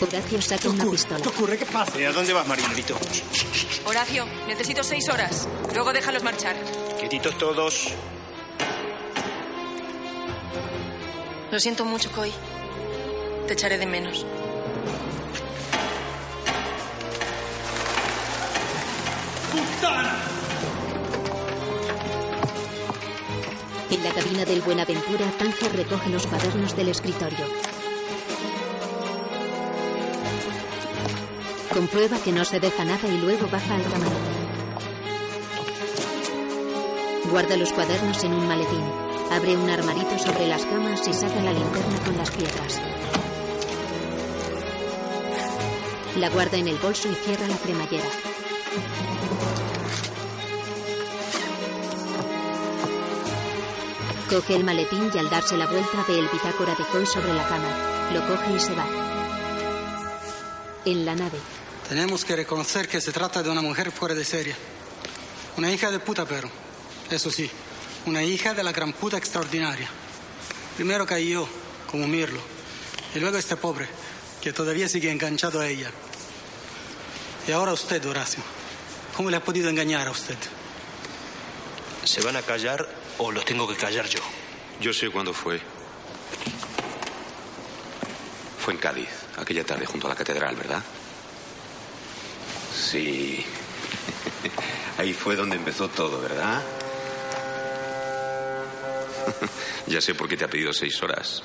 Horacio saca una pistola. ¿Qué ocurre? ¿Qué pasa? ¿Y a dónde vas, marinerito? Horacio, necesito seis horas. Luego déjalos marchar. Quietitos todos. Lo siento mucho, Koi. Te echaré de menos. En la cabina del Buenaventura, Tanger recoge los cuadernos del escritorio. Comprueba que no se deja nada y luego baja al camarote. Guarda los cuadernos en un maletín. Abre un armarito sobre las camas y saca la linterna con las piedras. La guarda en el bolso y cierra la cremallera. Coge el maletín y al darse la vuelta ve el bitácora de Coy sobre la cama. Lo coge y se va. En la nave. Tenemos que reconocer que se trata de una mujer fuera de serie. Una hija de puta, pero. Eso sí, una hija de la gran puta extraordinaria. Primero caí yo, como Mirlo. Y luego este pobre, que todavía sigue enganchado a ella. Y ahora usted, Horacio, ¿cómo le ha podido engañar a usted? ¿Se van a callar o los tengo que callar yo? Yo sé cuándo fue. Fue en Cádiz, aquella tarde junto a la catedral, ¿verdad? Sí. Ahí fue donde empezó todo, ¿verdad? ya sé por qué te ha pedido seis horas.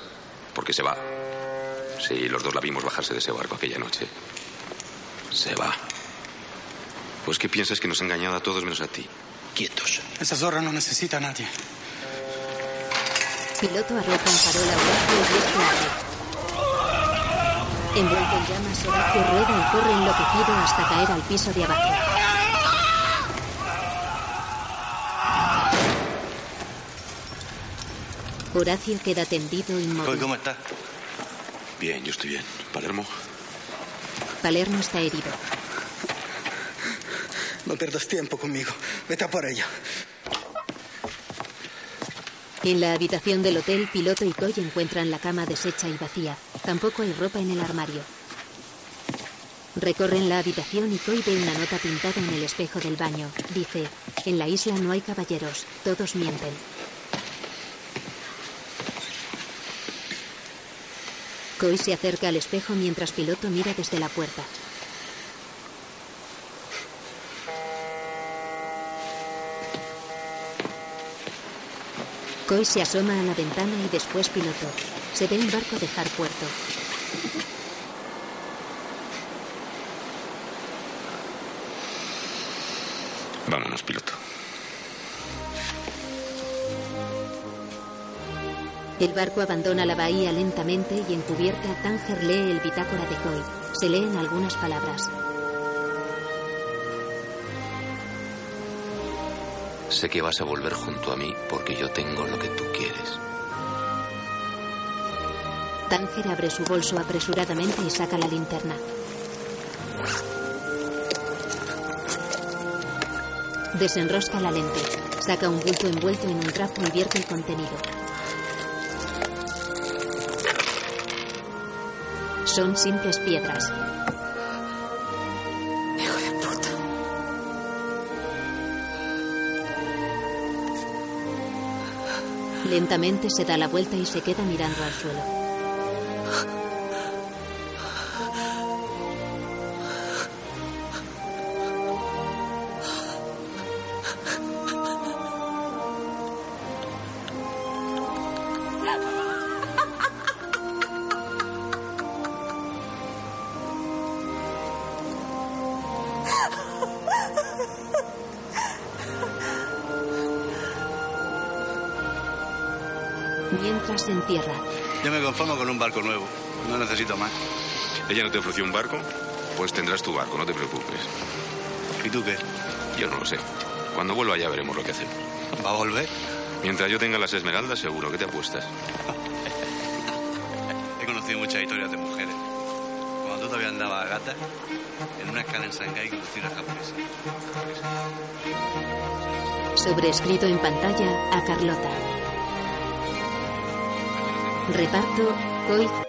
Porque se va. Sí, los dos la vimos bajarse de ese barco aquella noche. Se va. Pues ¿qué piensas que nos ha engañado a todos menos a ti? Quietos. Esa zorra no necesita a nadie. Piloto arroja en farola a Horacio y este. Envuelto en llamas, Horacio rueda y corre enloquecido hasta caer al piso de abajo. Horacio queda tendido inmóvil. ¿Cómo estás? Bien, yo estoy bien. Palermo. Palermo está herido. No pierdas tiempo conmigo. Vete a por ella. En la habitación del hotel, Piloto y Coy encuentran la cama deshecha y vacía. Tampoco hay ropa en el armario. Recorren la habitación y Coy ve una nota pintada en el espejo del baño. Dice, en la isla no hay caballeros, todos mienten. Coy se acerca al espejo mientras Piloto mira desde la puerta. Coy se asoma a la ventana y después Piloto. Se ve un barco dejar puerto. Vámonos, piloto. El barco abandona la bahía lentamente y en cubierta Tanger lee el bitácora de Coy. Se leen algunas palabras. Sé que vas a volver junto a mí porque yo tengo lo que tú quieres. Tanger abre su bolso apresuradamente y saca la linterna. Desenrosca la lente. Saca un bulto envuelto en un trapo y vierte el contenido. Son simples piedras. Lentamente se da la vuelta y se queda mirando al suelo. Conformo con un barco nuevo. No necesito más. ¿Ella no te ofreció un barco? Pues tendrás tu barco, no te preocupes. ¿Y tú qué? Yo no lo sé. Cuando vuelva ya veremos lo que hacemos. ¿Va a volver? Mientras yo tenga las esmeraldas, seguro. ¿Qué te apuestas? He conocido muchas historias de mujeres. Cuando tú todavía andabas a gata, en una escala en Shanghái conocí una japonesa. Sobrescrito en pantalla a Carlota. Reparto Coy.